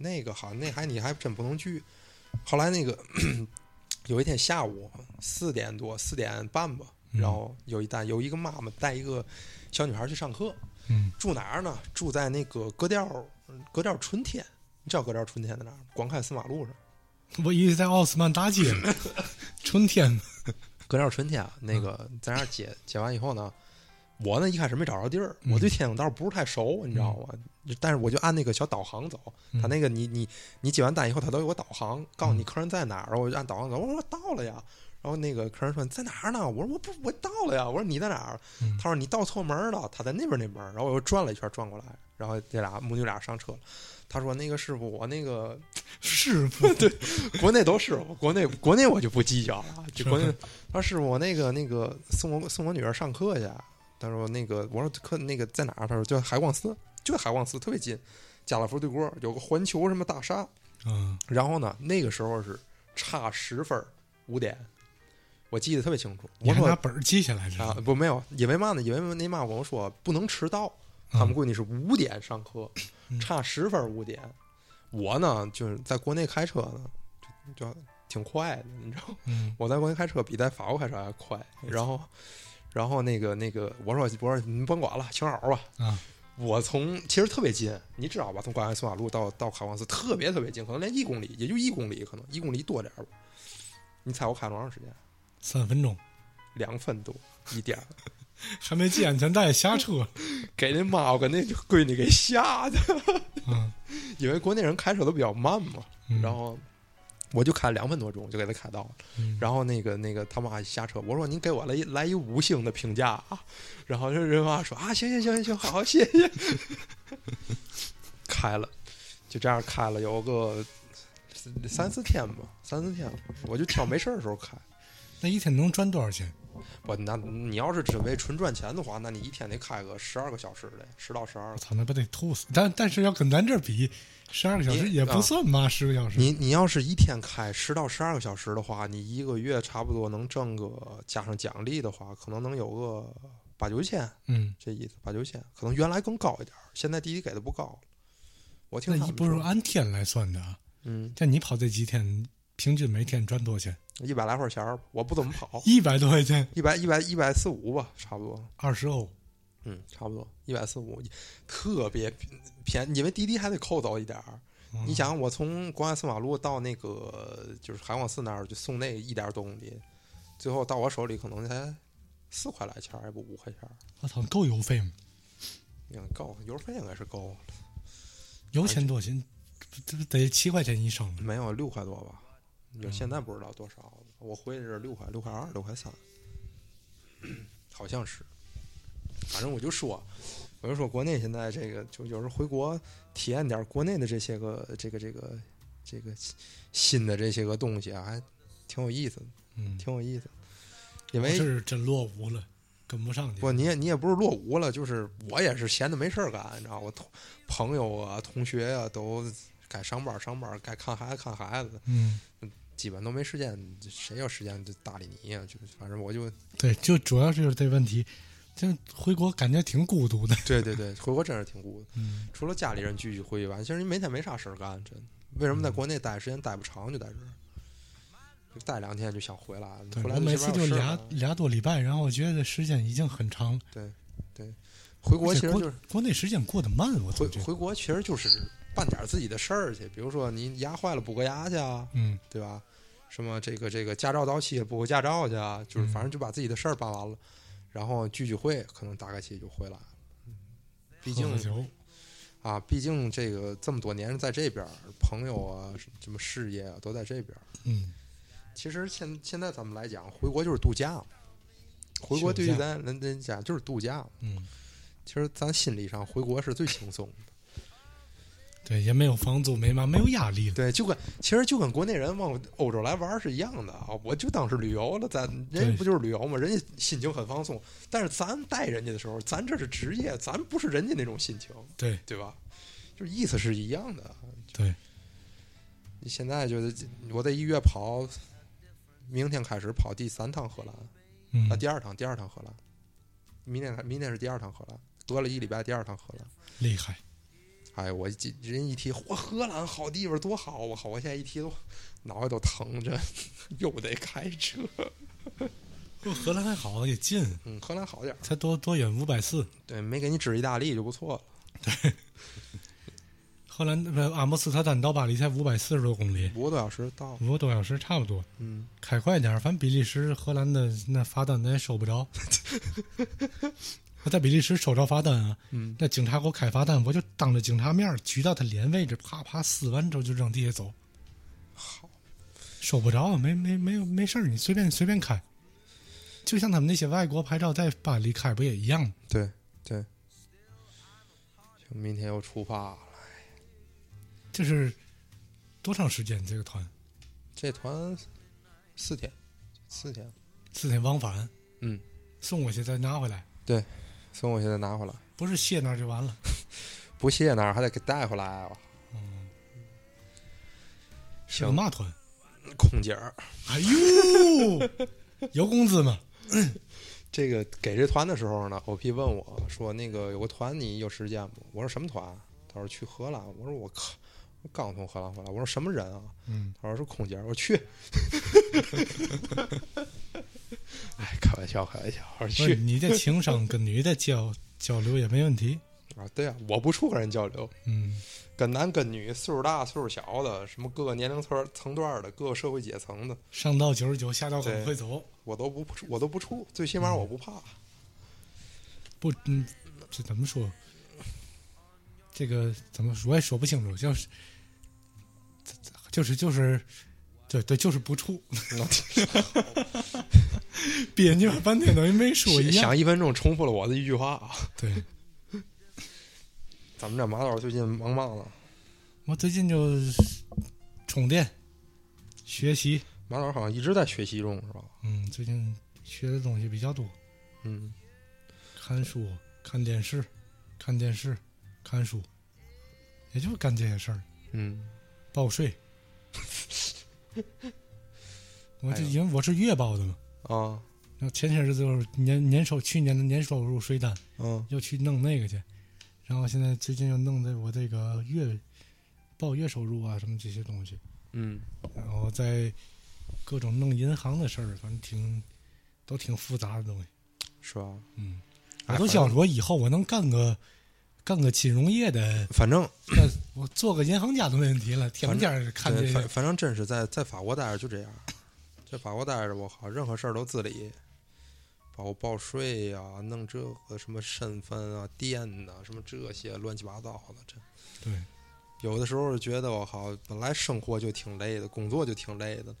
Speaker 1: 哦，
Speaker 8: 那个好，那还你还真不能去。后来那个 有一天下午四点多四点半吧，
Speaker 1: 嗯
Speaker 8: 然后有一单有一个妈妈带一个小女孩去上课，
Speaker 1: 嗯，
Speaker 8: 住哪儿呢？住在那个格调格调春天，你知道格调春天在哪儿吗？广开四马路上。
Speaker 1: 我以为在奥斯曼大街呢，春天呢
Speaker 8: 格调春天啊，那个
Speaker 1: 嗯
Speaker 8: 在那儿接接完以后呢，我呢一开始没找着地儿，
Speaker 1: 嗯
Speaker 8: 我对天津道不是太熟，你知道吗？但是我就按那个小导航走，
Speaker 1: 嗯
Speaker 8: 他那个你你你接完单以后，他都有个导航，告诉你客人在哪儿，我就按导航走，我说我到了呀。然后那个客人说你在哪儿呢？我说我不我到了呀。我说你在哪儿？
Speaker 1: 嗯
Speaker 8: 他说你到错门了，他在那边那门。然后我又转了一圈转过来，然后这俩母女俩上车了。他说那个师傅，我那个
Speaker 1: 师傅
Speaker 8: 对，国内都师傅，国内国内我就不计较了，就国内。他说师傅，我那个那个送我送我女儿上课去。他说那个我说课那个在哪儿？他说就海光寺，就在海光寺特别近，家乐福对过有个环球什么大厦。
Speaker 1: 嗯，
Speaker 8: 然后呢，那个时候是差十分五点，我记得特别清楚。我说
Speaker 1: 你还拿本儿记下来着
Speaker 8: 啊，不没有，因为嘛呢？因为那嘛跟我说不能迟到，他们闺女是五点上课，
Speaker 1: 嗯
Speaker 8: 差十分五点。我呢就是在国内开车呢，就就挺快的，你知道吗？
Speaker 1: 嗯
Speaker 8: 我在国内开车比在法国开车还快。然后，然后那个那个，我说我说你甭管了，请好吧。
Speaker 1: 啊，
Speaker 8: 我从其实特别近，你知道吧？从广安松马路到到卡旺斯特别特别近，可能连一公里，也就一公里，可能一公里多点儿吧。你猜我开了多长时间？
Speaker 1: 三分钟
Speaker 8: 两分多一点儿。
Speaker 1: 还没系安全带下车，
Speaker 8: 给那妈我跟那闺女给吓的，
Speaker 1: 嗯，
Speaker 8: 因为国内人开车都比较慢嘛，
Speaker 1: 嗯
Speaker 8: 然后我就开两分多钟就给他开到了，
Speaker 1: 嗯
Speaker 8: 然后那个那个他妈一下车，我说您给我来一来一五星的评价啊，然后这人妈说啊行行行行行好谢谢，开了，就这样开了有个三四天吧，三四天，我就挑没事儿的时候开。
Speaker 1: 那一天能赚多少钱？
Speaker 8: 不，那你要是只为纯赚钱的话，那你一天得开个十二个小时的，十到十二
Speaker 1: 操，那不得吐死！但但是要跟咱这儿比，十二个小时也不算嘛，十个小时。
Speaker 8: 你你要是一天开十到十二个小时的话，你一个月差不多能挣个加上奖励的话，可能能有个八九千，
Speaker 1: 嗯，
Speaker 8: 这意思八九千，可能原来更高一点，现在滴滴给的不高。我听他
Speaker 1: 一不是，按天来算的啊？
Speaker 8: 嗯，
Speaker 1: 像你跑这几天，平均每天赚多少钱？
Speaker 8: 一百来块钱儿，我不怎么跑，
Speaker 1: 一百多块钱，
Speaker 8: 一百一百一百四五吧，差不多。
Speaker 1: 二十欧。
Speaker 8: 嗯，差不多一百四五，特别便宜，因为滴滴还得扣走一点儿。
Speaker 1: 嗯
Speaker 8: 你想，我从广安四马路到那个就是海广寺那儿，就送那一点多公里，最后到我手里可能才四块来钱儿，还不五块钱儿，
Speaker 1: 我操，够油费吗？
Speaker 8: 应该够，油费应该是够了，
Speaker 1: 油钱多钱？这这得七块钱一升。
Speaker 8: 没有六块多吧？就现在不知道多少了，我回去是六块、六块二、六块三，好像是。反正我就说，我就说国内现在这个，就有时候回国体验点国内的这些个这个这个这个新的这些个东西啊，还挺有意思的，
Speaker 1: 嗯，
Speaker 8: 挺有意思。因为
Speaker 1: 是真落伍了，跟不上去。
Speaker 8: 不，你也你也不是落伍了，就是我也是闲的没事儿干，你知道？我同朋友啊、同学啊都该上班上班，该看孩子看孩子，
Speaker 1: 嗯，
Speaker 8: 基本都没时间，谁有时间就搭理你呀、就反正我就
Speaker 1: 对，就主要就是这问题。就回国感觉挺孤独的。
Speaker 8: 对对对，回国真是挺孤独的。
Speaker 1: 嗯，
Speaker 8: 除了家里人聚聚会以外，其实你每天没啥事儿干，真的。为什么在国内待时间待不长，就在这儿，就待两天就想回来了。回来
Speaker 1: 我每次就俩
Speaker 8: 俩
Speaker 1: 俩多礼拜，然后我觉得时间已经很长了。
Speaker 8: 对对，回国其实就是
Speaker 1: 国内时间过得慢，我
Speaker 8: 回。回国其实就是办点自己的事儿去，比如说你牙坏了补个牙去啊，
Speaker 1: 嗯，
Speaker 8: 对吧？什么这个这个驾照到期补个驾照去啊，就是
Speaker 1: 嗯
Speaker 8: 反正就把自己的事儿办完了，然后聚聚会，可能大概期就回来毕竟啊，毕竟这个这么多年在这边儿，朋友啊，什么事业啊，都在这边其实现现在咱们来讲，回国就是度假嘛。回国对于咱人人家就是度假其实咱心理上回国是最轻松的。
Speaker 1: 对，也没有房租，没嘛，没有压力了。
Speaker 8: 对，就跟其实就跟国内人往欧洲来玩是一样的啊。我就当是旅游了，咱人家不就是旅游嘛？人家心情很放松，但是咱带人家的时候，咱这是职业，咱不是人家那种心情，
Speaker 1: 对
Speaker 8: 对吧？就是意思是一样的。
Speaker 1: 对，
Speaker 8: 你现在就是我在一月跑，明天开始跑第三趟荷兰，
Speaker 1: 嗯
Speaker 8: 啊，，第二趟第二趟荷兰，明天明天是第二趟荷兰，隔了一礼拜第二趟荷兰。
Speaker 1: 厉害。
Speaker 8: 哎，我一人一提，嚯，荷兰好地方多好！我靠，我现在一提都脑袋都疼着，又得开车。
Speaker 1: 荷兰还好，也近，
Speaker 8: 嗯，荷兰好点儿，
Speaker 1: 才多多远五百四。
Speaker 8: 对，没给你指意大利就不错了。
Speaker 1: 对 荷兰不阿姆斯特丹到巴黎才五百四十多公里，
Speaker 8: 五个多小时到。
Speaker 1: 五个多小时差不多。
Speaker 8: 嗯，
Speaker 1: 开快点儿，反正比利时、荷兰的那罚单咱也收不着。我在比利时收着罚单啊，
Speaker 8: 嗯
Speaker 1: 那警察给我开罚单，我就当着警察面儿举到他脸位置，啪啪撕完之后就扔地下走。
Speaker 8: 好，
Speaker 1: 收不着啊，没没没有没事儿，你随便随便开。就像他们那些外国牌照在巴黎开不也一样吗？
Speaker 8: 对对。行，明天又出发了。
Speaker 1: 这是多长时间？这个团
Speaker 8: 这团四天，四天。
Speaker 1: 四天往返，
Speaker 8: 嗯，
Speaker 1: 送过去再拿回来，
Speaker 8: 送我现在拿回来，
Speaker 1: 不是卸那儿就完了。
Speaker 8: 不卸那儿还得给带回来啊。
Speaker 1: 是个嘛团？
Speaker 8: 空姐儿，
Speaker 1: 哎呦，有工资吗？
Speaker 8: 这个给这团的时候呢，OP 问我说：“那个有个团，你有时间不？”我说：“什么团？”他说：“去荷兰。”我说：“我靠，我刚从荷兰回来。”我说：“什么人啊？”
Speaker 1: 嗯，
Speaker 8: 他说：“是空姐儿。”我说：“去。” 哎，开玩笑，开玩笑。我说：“
Speaker 1: 不是
Speaker 8: 去
Speaker 1: 你这情商跟女的交 交流也没问题。
Speaker 8: 啊！对啊，我不处跟人交流，
Speaker 1: 嗯，
Speaker 8: 跟男跟女，岁数大岁数小的，什么各个年龄层层段的，各个社会阶层的，
Speaker 1: 上到九十九，下到
Speaker 8: 对
Speaker 1: 很会走。
Speaker 8: 我都不我都不处，最起码我不怕。
Speaker 1: 不，嗯，这怎么说？这个怎么说我也说不清楚，就是，就是就是，对对，就是不处，别扭半天等于没说一样。
Speaker 8: 想一分钟重复了我的一句话啊！
Speaker 1: 对，
Speaker 8: 咱们这马导最近忙忙了，
Speaker 1: 我最近就充电、学习，
Speaker 8: 马导好像一直在学习中，是吧？
Speaker 1: 嗯，最近学的东西比较多，
Speaker 8: 嗯，
Speaker 1: 看书、看电视、看电视、看书，也就是干这些事儿。
Speaker 8: 嗯，
Speaker 1: 报税，我
Speaker 8: 哎呦。
Speaker 1: 这因为我是月报的嘛，
Speaker 8: 啊，
Speaker 1: 然后前些日子就是年年收去年的年收入税单，
Speaker 8: 嗯，
Speaker 1: 又去弄那个去，然后现在最近又弄的我这个月报月收入啊什么这些东西，
Speaker 8: 嗯，
Speaker 1: 然后在各种弄银行的事儿，反正挺都挺复杂的东西。
Speaker 8: 是吧？
Speaker 1: 嗯，
Speaker 8: 哎
Speaker 1: 我都想说以后我能干个干个金融业的，
Speaker 8: 反正
Speaker 1: 那我做个银行家都没问题了。天天儿看这
Speaker 8: 对，反，反正真是在在法国待着就这样，在法国待着，我靠，任何事儿都自理，包括报税呀、弄这个什么身份啊、店呐、什么这些乱七八糟的，这
Speaker 1: 对，
Speaker 8: 有的时候觉得我靠，本来生活就挺累的，工作就挺累的，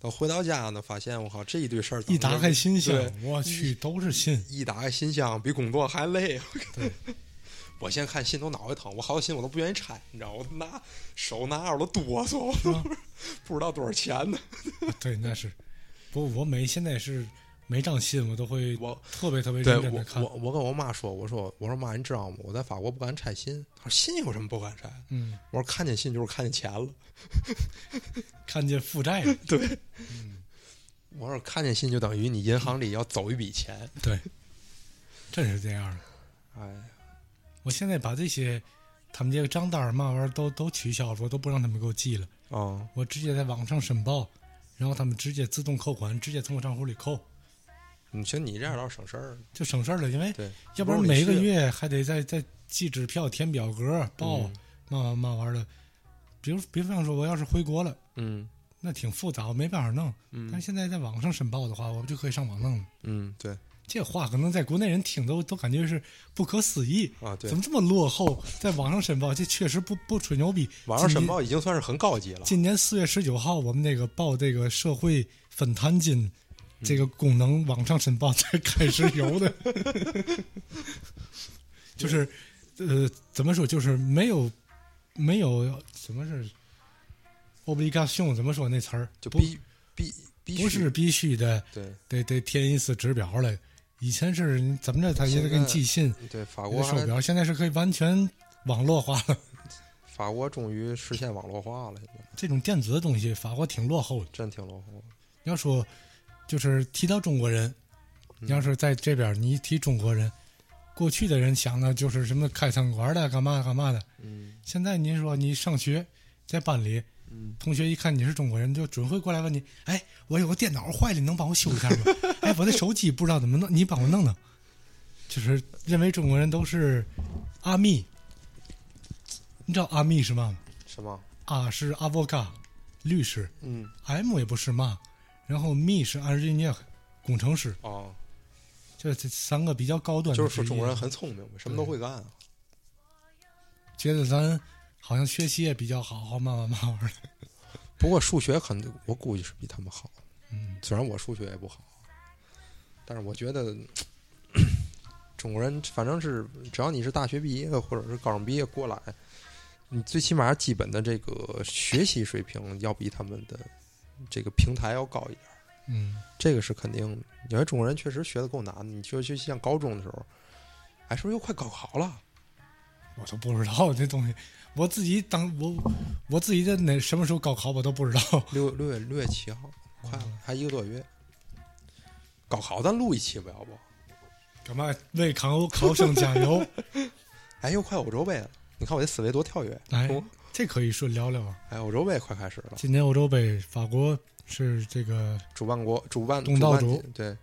Speaker 8: 等回到家呢，发现我靠这一堆事儿，
Speaker 1: 一打开信箱，我去都是信。
Speaker 8: 一打开信箱比工作还累。我现在看信都脑袋疼，我好多信我都不愿意拆，你知道，我拿手拿着我都哆嗦，我都 不知道多少钱呢。
Speaker 1: 对，那是。不，我每现在是每张信我都会
Speaker 8: 我
Speaker 1: 特别特别
Speaker 8: 对我
Speaker 1: 认真的看
Speaker 8: 我。我跟我妈说，我说我说妈，你知道吗？我在法国不敢拆信。她说信有什么不敢拆？
Speaker 1: 嗯，
Speaker 8: 我说看见信就是看见钱了。
Speaker 1: 看见负债了，
Speaker 8: 对，我说看见信就等于你银行里要走一笔钱。
Speaker 1: 对，真是这样的。
Speaker 8: 哎，
Speaker 1: 我现在把这些他们这个账单儿嘛玩意儿都都取消了，我都不让他们给我寄了，
Speaker 8: 哦，
Speaker 1: 我直接在网上申报，然后他们直接自动扣款，直接从我账户里扣，
Speaker 8: 你像你这样倒省事儿。
Speaker 1: 就省事儿了。因为
Speaker 8: 对，
Speaker 1: 要不然每个月还得再再寄支票、填表格、报
Speaker 8: 嗯
Speaker 1: 嘛嘛嘛玩意儿的。比如，比方说，我要是回国了，
Speaker 8: 嗯
Speaker 1: 那挺复杂，我没办法弄。
Speaker 8: 嗯
Speaker 1: 但是现在在网上申报的话，我不就可以上网弄了。
Speaker 8: 嗯，对
Speaker 1: 这话可能在国内人听都都感觉是不可思议，
Speaker 8: 啊，对
Speaker 1: 怎，么这么落后？在网上申报，这确实不不吹牛逼。
Speaker 8: 网上申报已经算是很高级了。
Speaker 1: 今年四月十九号，我们那个报这个社会分摊金
Speaker 8: 嗯
Speaker 1: 这个功能网上申报才开始有的，就是呃，怎么说？就是没有没有什么是 obligation 怎么说那词儿？不
Speaker 8: 就必必必须
Speaker 1: 不是必须的，
Speaker 8: 对
Speaker 1: 得得填一次指标了。以前是怎么着，他也得给你寄信，
Speaker 8: 对，法国
Speaker 1: 手表，现在是可以完全网络化了。
Speaker 8: 法国终于实现网络化了，现在
Speaker 1: 这种电子的东西，法国挺落后的。
Speaker 8: 真挺落后。
Speaker 1: 要说就是提到中国人，
Speaker 8: 嗯
Speaker 1: 你要是在这边，你一提中国人，过去的人想的就是什么开餐馆的，干嘛干嘛的。
Speaker 8: 嗯
Speaker 1: 现在您说你上学，在班里，
Speaker 8: 嗯，
Speaker 1: 同学一看你是中国人，就准会过来问你：“哎，我有个电脑坏了，你能帮我修一下吗？哎，我的手机不知道怎么弄，你帮我弄弄。”就是认为中国人都是阿密，你知道阿密是嘛吗？
Speaker 8: 什么？
Speaker 1: 啊是阿波嘎，律师
Speaker 8: 嗯
Speaker 1: ；M 也不是嘛，然后密是 engineer，工程师。
Speaker 8: 哦，
Speaker 1: 这这三个比较高端的，
Speaker 8: 就是说中国人很聪明，什么都会干啊。
Speaker 1: 觉得咱好像学习也比较好，好嘛嘛嘛玩意儿。
Speaker 8: 不过数学肯定，我估计是比他们好。
Speaker 1: 嗯，
Speaker 8: 虽然我数学也不好，但是我觉得 中国人反正是只要你是大学毕业或者是高中毕业过来，你最起码基本的这个学习水平要比他们的这个平台要高一点。
Speaker 1: 嗯，
Speaker 8: 这个是肯定的，因为中国人确实学的够难的。你就就像高中的时候，哎，是不是又快高考了？
Speaker 1: 我都不知道这东西，我自己当我我自己的那什么时候高考我都不知道。
Speaker 8: 六六月六月七号，快了，还一个多月。高考咱录一期吧，要不？
Speaker 1: 干嘛为考考生加油？
Speaker 8: 哎，又快欧洲杯了，你看我这思维多跳跃。
Speaker 1: 哎
Speaker 8: 哦，
Speaker 1: 这可以顺聊聊啊。
Speaker 8: 哎，欧洲杯快开始了，
Speaker 1: 今年欧洲杯，法国是这个
Speaker 8: 主办国主办
Speaker 1: 东道主
Speaker 8: 对。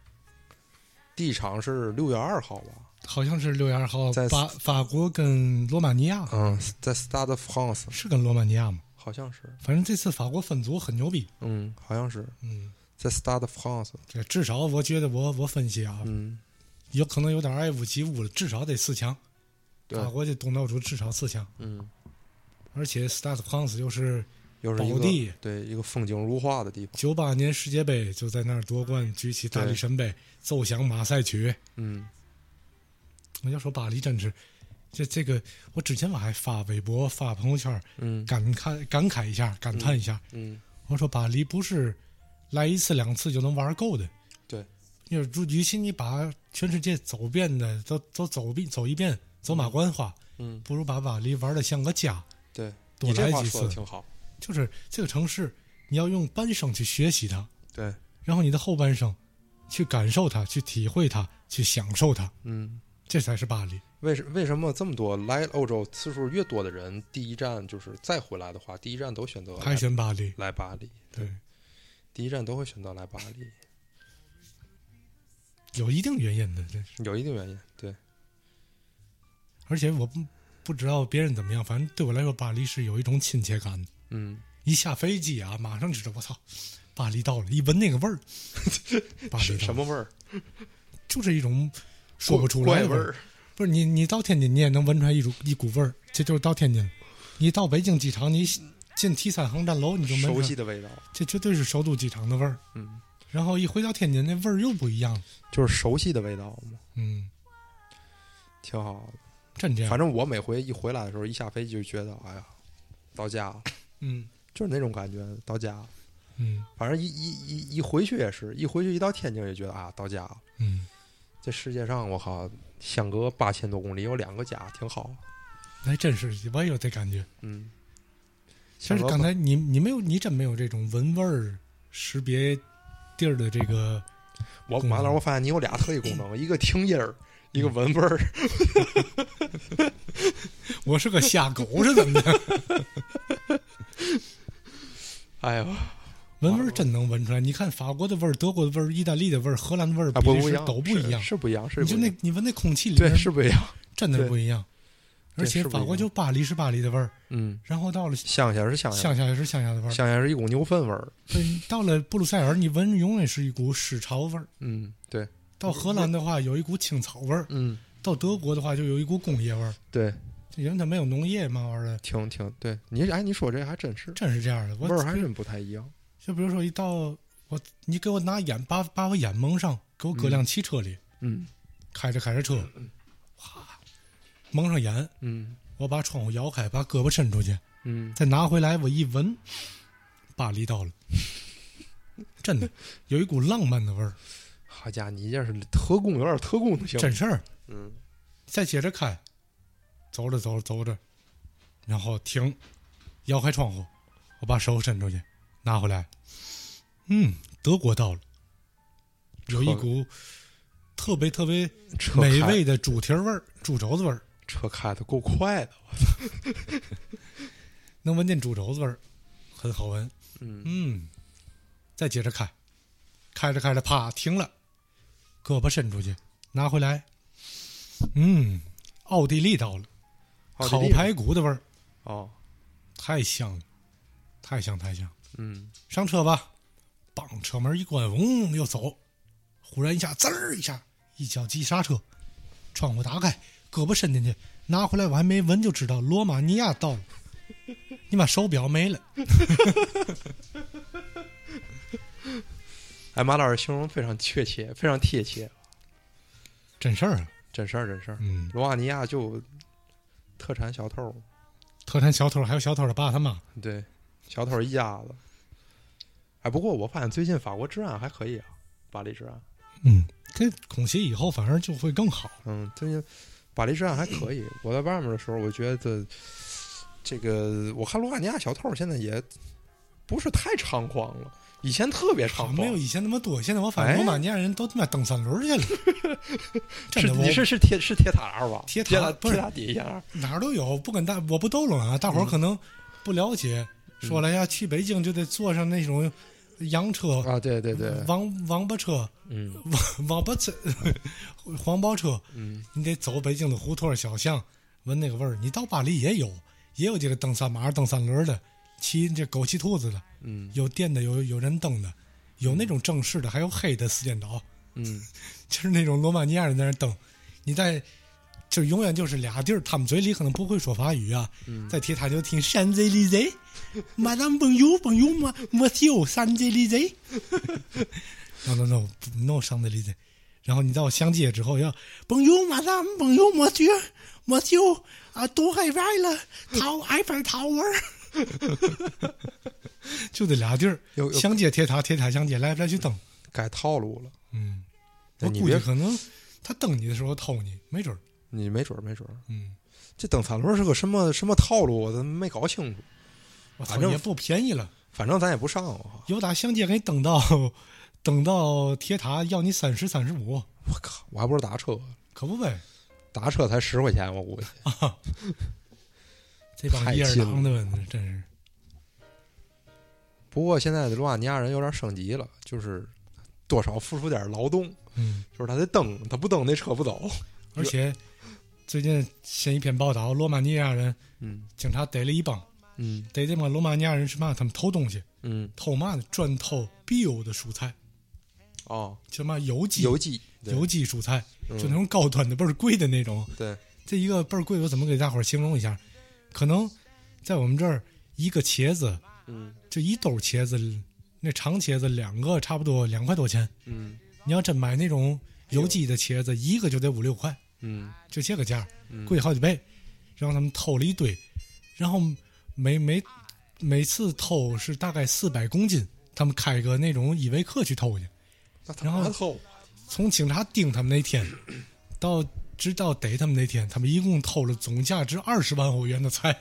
Speaker 8: 第一场是六月二号吧？
Speaker 1: 好像是六月二号，
Speaker 8: 在
Speaker 1: 法法国跟罗马尼亚。
Speaker 8: 嗯，在 Stade France，
Speaker 1: 是跟罗马尼亚吗？
Speaker 8: 好像是，
Speaker 1: 反正这次法国分组很牛逼。
Speaker 8: 嗯，好像是。
Speaker 1: 嗯，
Speaker 8: 在 Stade France，
Speaker 1: 这至少我觉得我我分析啊，
Speaker 8: 嗯，
Speaker 1: 有可能有点爱屋及乌了，至少得四强。法国的东道主至少四强，
Speaker 8: 嗯，
Speaker 1: 而且 Stade France 又是
Speaker 8: 又是一个
Speaker 1: 宝地
Speaker 8: 对一个风景如画的地方，
Speaker 1: 九八年世界杯就在那儿夺冠，举起大力神杯，奏响马赛曲。
Speaker 8: 嗯
Speaker 1: 我要说巴黎真是，这这个我之前我还发微博发朋友圈
Speaker 8: 嗯
Speaker 1: 感慨感慨一下，感叹一下。
Speaker 8: 嗯
Speaker 1: 我说巴黎不是来一次两次就能玩够的。
Speaker 8: 对，
Speaker 1: 因为如与其你把全世界走遍的都都走遍走一遍，走马观花，
Speaker 8: 嗯，
Speaker 1: 不如把巴黎玩的像个家。
Speaker 8: 对，
Speaker 1: 多来几次
Speaker 8: 挺好，
Speaker 1: 就是这个城市，你要用半生去学习它，
Speaker 8: 对，
Speaker 1: 然后你的后半生去感受它，去体会它，去享受它，
Speaker 8: 嗯。
Speaker 1: 这才是巴黎。
Speaker 8: 为什为什么这么多来欧洲次数越多的人，第一站就是再回来的话，第一站都选择
Speaker 1: 还选巴黎？
Speaker 8: 来巴黎，
Speaker 1: 对，
Speaker 8: 第一站都会选择来巴黎，
Speaker 1: 有一定原因的，这是。
Speaker 8: 有一定原因。对，
Speaker 1: 而且我不不知道别人怎么样，反正对我来说，巴黎是有一种亲切感的。
Speaker 8: 嗯，
Speaker 1: 一下飞机啊，马上知道我操，巴黎到了，一闻那个味儿，巴黎
Speaker 8: 什么味儿？
Speaker 1: 就是一种说不出来的
Speaker 8: 味儿。
Speaker 1: 不是你，你到天津你也能闻出来一种一股味儿，这就是到天津。你到北京机场，你进 T 三航站楼，你就闻
Speaker 8: 熟悉的味道，
Speaker 1: 这绝对是首都机场的味儿。
Speaker 8: 嗯，
Speaker 1: 然后一回到天津，那味儿又不一样了。
Speaker 8: 就是熟悉的味道嘛，
Speaker 1: 嗯，
Speaker 8: 挺好的。
Speaker 1: 真这样。
Speaker 8: 反正我每回一回来的时候，一下飞机就觉得，哎呀，到家了，
Speaker 1: 嗯
Speaker 8: 就是那种感觉，到家了。
Speaker 1: 嗯
Speaker 8: 反正一一一一回去也是，一回去一到天津也觉得啊，到家了。
Speaker 1: 嗯，
Speaker 8: 这世界上，我靠，相隔八千多公里有两个家，挺好。
Speaker 1: 还真是，我也有这感觉。
Speaker 8: 嗯，其实
Speaker 1: 刚才你你没有，你真没有这种闻味儿识别地儿的这个。
Speaker 8: 我完了，我发现你有俩特异功能，一个听音儿，一个闻味儿。
Speaker 1: 我是个瞎狗是怎么的？
Speaker 8: 哎呦，
Speaker 1: 闻味儿真能闻出来。你看法国的味儿、德国的味儿、意大利的味儿、荷兰的味儿，比利时
Speaker 8: 啊不不一样，
Speaker 1: 都不一样。
Speaker 8: 是是不一样，是
Speaker 1: 你就那你闻那空气里
Speaker 8: 是不一样。
Speaker 1: 真的不一样。而且法国就巴黎是巴黎的味儿，
Speaker 8: 嗯，
Speaker 1: 然后到了
Speaker 8: 乡下是乡下，
Speaker 1: 乡下也是乡下的味儿，
Speaker 8: 乡下是一股牛粪味儿。
Speaker 1: 对到了布鲁塞尔，你闻永远是一股屎潮味儿。
Speaker 8: 嗯，对，
Speaker 1: 到荷兰的话，有一股青草味儿；
Speaker 8: 嗯，
Speaker 1: 到德国的话，就有一股工业味儿。
Speaker 8: 对，
Speaker 1: 因为它没有农业嘛玩意儿的，
Speaker 8: 挺挺对。你哎，你说这还真是，
Speaker 1: 真是这样的。我
Speaker 8: 味儿还真不太一样。
Speaker 1: 就比如说一到我，你给我拿眼，把把我眼蒙上，给我搁辆汽车里，
Speaker 8: 嗯。
Speaker 1: 开着开着车，哗，蒙上眼，
Speaker 8: 嗯。
Speaker 1: 我把窗户摇开，把胳膊伸出去，
Speaker 8: 嗯，
Speaker 1: 再拿回来，我一闻，巴黎到了，真的有一股浪漫的味儿，
Speaker 8: 好家伙，你这是特工，有点特工的行。
Speaker 1: 真事儿。
Speaker 8: 嗯
Speaker 1: 再接着开，走着走着走着，然后停，摇开窗户，我把手伸出去，拿回来，嗯，德国到了，有一股特别特别美味的猪蹄味儿、猪肘子味儿，
Speaker 8: 车开的够快的，我操
Speaker 1: 能闻见猪肘子味儿，很好闻。
Speaker 8: 嗯
Speaker 1: 嗯，再接着开，开着开着，啪停了，胳膊伸出去，拿回来，嗯，奥地利到了，烤排骨的味儿，
Speaker 8: 哦，
Speaker 1: 太香了，太香太香。
Speaker 8: 嗯
Speaker 1: 上车吧，梆，车门一关，嗡，又走。忽然一下，滋儿一下，一脚急刹车，窗户打开，胳膊伸进去，拿回来，我还没闻就知道罗马尼亚到了。你把手表没了，
Speaker 8: 哎，马老师形容非常确切，非常贴切，
Speaker 1: 真事儿啊！
Speaker 8: 真事儿真事儿。
Speaker 1: 嗯，
Speaker 8: 罗马尼亚就特产小偷，
Speaker 1: 特产小偷，还有小偷的爸他妈。
Speaker 8: 对，小偷一家子。哎，不过我发现最近法国治安还可以啊，巴黎治安。
Speaker 1: 嗯，这恐袭以后反而就会更好。
Speaker 8: 嗯，最近巴黎治安还可以。我在外面的时候，我觉得这个我看罗马尼亚小偷现在也不是太猖狂了，以前特别长。
Speaker 1: 没有以前那么多，现在我发
Speaker 8: 哎
Speaker 1: 现罗马尼亚人都他妈蹬三轮去了。真
Speaker 8: 是
Speaker 1: 的，我
Speaker 8: 你是是铁是铁塔吧？
Speaker 1: 铁
Speaker 8: 铁
Speaker 1: 塔不是
Speaker 8: 铁塔底下。
Speaker 1: 哪儿都有，不跟大我不逗了啊！大伙儿可能不了解，说了要，去北京就得坐上那种洋车
Speaker 8: 啊，对对对，
Speaker 1: 王王八车，
Speaker 8: 嗯，
Speaker 1: 王 王八车，黄包车，
Speaker 8: 嗯，
Speaker 1: 你得走北京的胡同小巷，闻那个味儿。你到巴黎也有，也有这个蹬三马、蹬三轮的，骑这狗骑兔子的，
Speaker 8: 嗯，
Speaker 1: 有电的，有有人蹬的，有那种正式的，还有黑的四颠倒，
Speaker 8: 嗯，
Speaker 1: 就是那种罗马尼亚人在那蹬，你在。就永远就是俩地儿，他们嘴里可能不会说法语啊，
Speaker 8: 嗯。
Speaker 1: 在铁塔就听山贼里贼，马上朋友朋友嘛，我有山贼里贼，no no no no 山贼里贼，然后你到相接之后要朋友马上朋友我去我就啊多海外了，桃埃菲尔塔玩 就这俩地儿
Speaker 8: 有，有
Speaker 1: 相接铁塔，铁塔相接，来来去蹬，
Speaker 8: 改套路了。
Speaker 1: 嗯，我估计可能他蹬你的时候偷你，没准儿，
Speaker 8: 你没准儿没准儿，
Speaker 1: 嗯，
Speaker 8: 这蹬三轮是个什么什么套路，我都没搞清楚。
Speaker 1: 我
Speaker 8: 反正
Speaker 1: 也不便宜了。
Speaker 8: 反正咱也不上啊。
Speaker 1: 有打相接给你蹬到蹬到铁塔，要你三十三十五，
Speaker 8: 我靠，我还不是打车，
Speaker 1: 可不呗？
Speaker 8: 打车才十块钱，我估计。
Speaker 1: 这帮一二
Speaker 8: 太近
Speaker 1: 郎的真是。
Speaker 8: 不过现在的罗马尼亚人有点升级了，就是多少付出点劳动，
Speaker 1: 嗯，
Speaker 8: 就是他得蹬，他不蹬那车不走。
Speaker 1: 而且最近新一篇报道，罗马尼亚人
Speaker 8: 嗯
Speaker 1: 警察逮了一帮，
Speaker 8: 嗯
Speaker 1: 逮这帮罗马尼亚人是嘛？他们偷东西，
Speaker 8: 嗯，
Speaker 1: 偷嘛呢？专偷 bio 的蔬菜，
Speaker 8: 哦，
Speaker 1: 什么有机
Speaker 8: 有机
Speaker 1: 有机蔬菜，
Speaker 8: 嗯
Speaker 1: 就那种高端的倍儿贵的那种。
Speaker 8: 对，
Speaker 1: 这一个倍儿贵，我怎么给大伙儿形容一下？可能在我们这儿，一个茄子，
Speaker 8: 嗯
Speaker 1: 就一兜茄子，那长茄子两个差不多两块多钱。
Speaker 8: 嗯
Speaker 1: 你要真买那种有机的茄子，一个就得五六块，
Speaker 8: 嗯
Speaker 1: 就这个价，
Speaker 8: 嗯
Speaker 1: 贵好几倍。然后他们偷了一堆，然后每每每次偷是大概四百公斤，他们开个那种依维柯去偷去。然后
Speaker 8: 妈偷，
Speaker 1: 从警察盯他们那天到直到逮他们那天，他们一共偷了总价值二十万欧元的菜。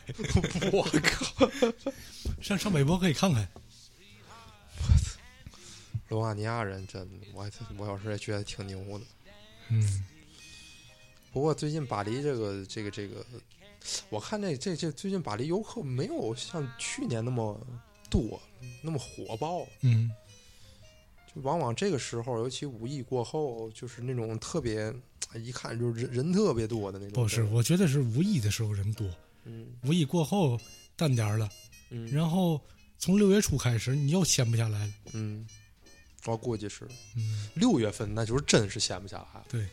Speaker 8: 我靠！
Speaker 1: 上上微博可以看看。
Speaker 8: 罗马尼亚人真的，我还我有时也觉得挺牛的。
Speaker 1: 嗯，
Speaker 8: 不过最近巴黎这个这个这个，我看这这这最近巴黎游客没有像去年那么多，那么火爆。
Speaker 1: 嗯，
Speaker 8: 就往往这个时候，尤其五一过后，就是那种特别一看就是人人特别多的那种。
Speaker 1: 不是，我觉得是五一的时候人多，
Speaker 8: 嗯
Speaker 1: 五一过后淡点儿了，
Speaker 8: 嗯
Speaker 1: 然后从六月初开始你又闲不下来了。
Speaker 8: 嗯，我估计是
Speaker 1: 嗯，
Speaker 8: 六月份，那就是真是闲不下来。
Speaker 1: 对，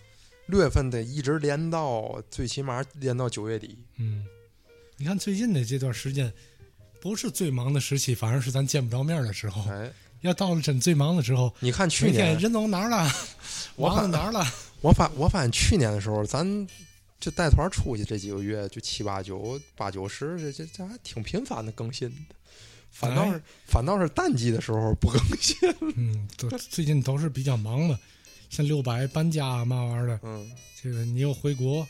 Speaker 8: 六月份得一直连到最起码连到九月底。
Speaker 1: 嗯，你看最近的这段时间，不是最忙的时期，反而是咱见不着面的时候。
Speaker 8: 哎，
Speaker 1: 要到了真最忙的时候，
Speaker 8: 你看去年，
Speaker 1: 人都哪儿了，
Speaker 8: 我
Speaker 1: 忙到哪儿了？
Speaker 8: 我发我发现去年的时候，咱就带团出去这几个月，就七八九八九十，这这这还挺频繁的更新的。反倒是、反倒是淡季的时候不更新。
Speaker 1: 嗯，都最近都是比较忙嘛，像六百搬家啊嘛玩意儿的，
Speaker 8: 嗯
Speaker 1: 这个你又回国，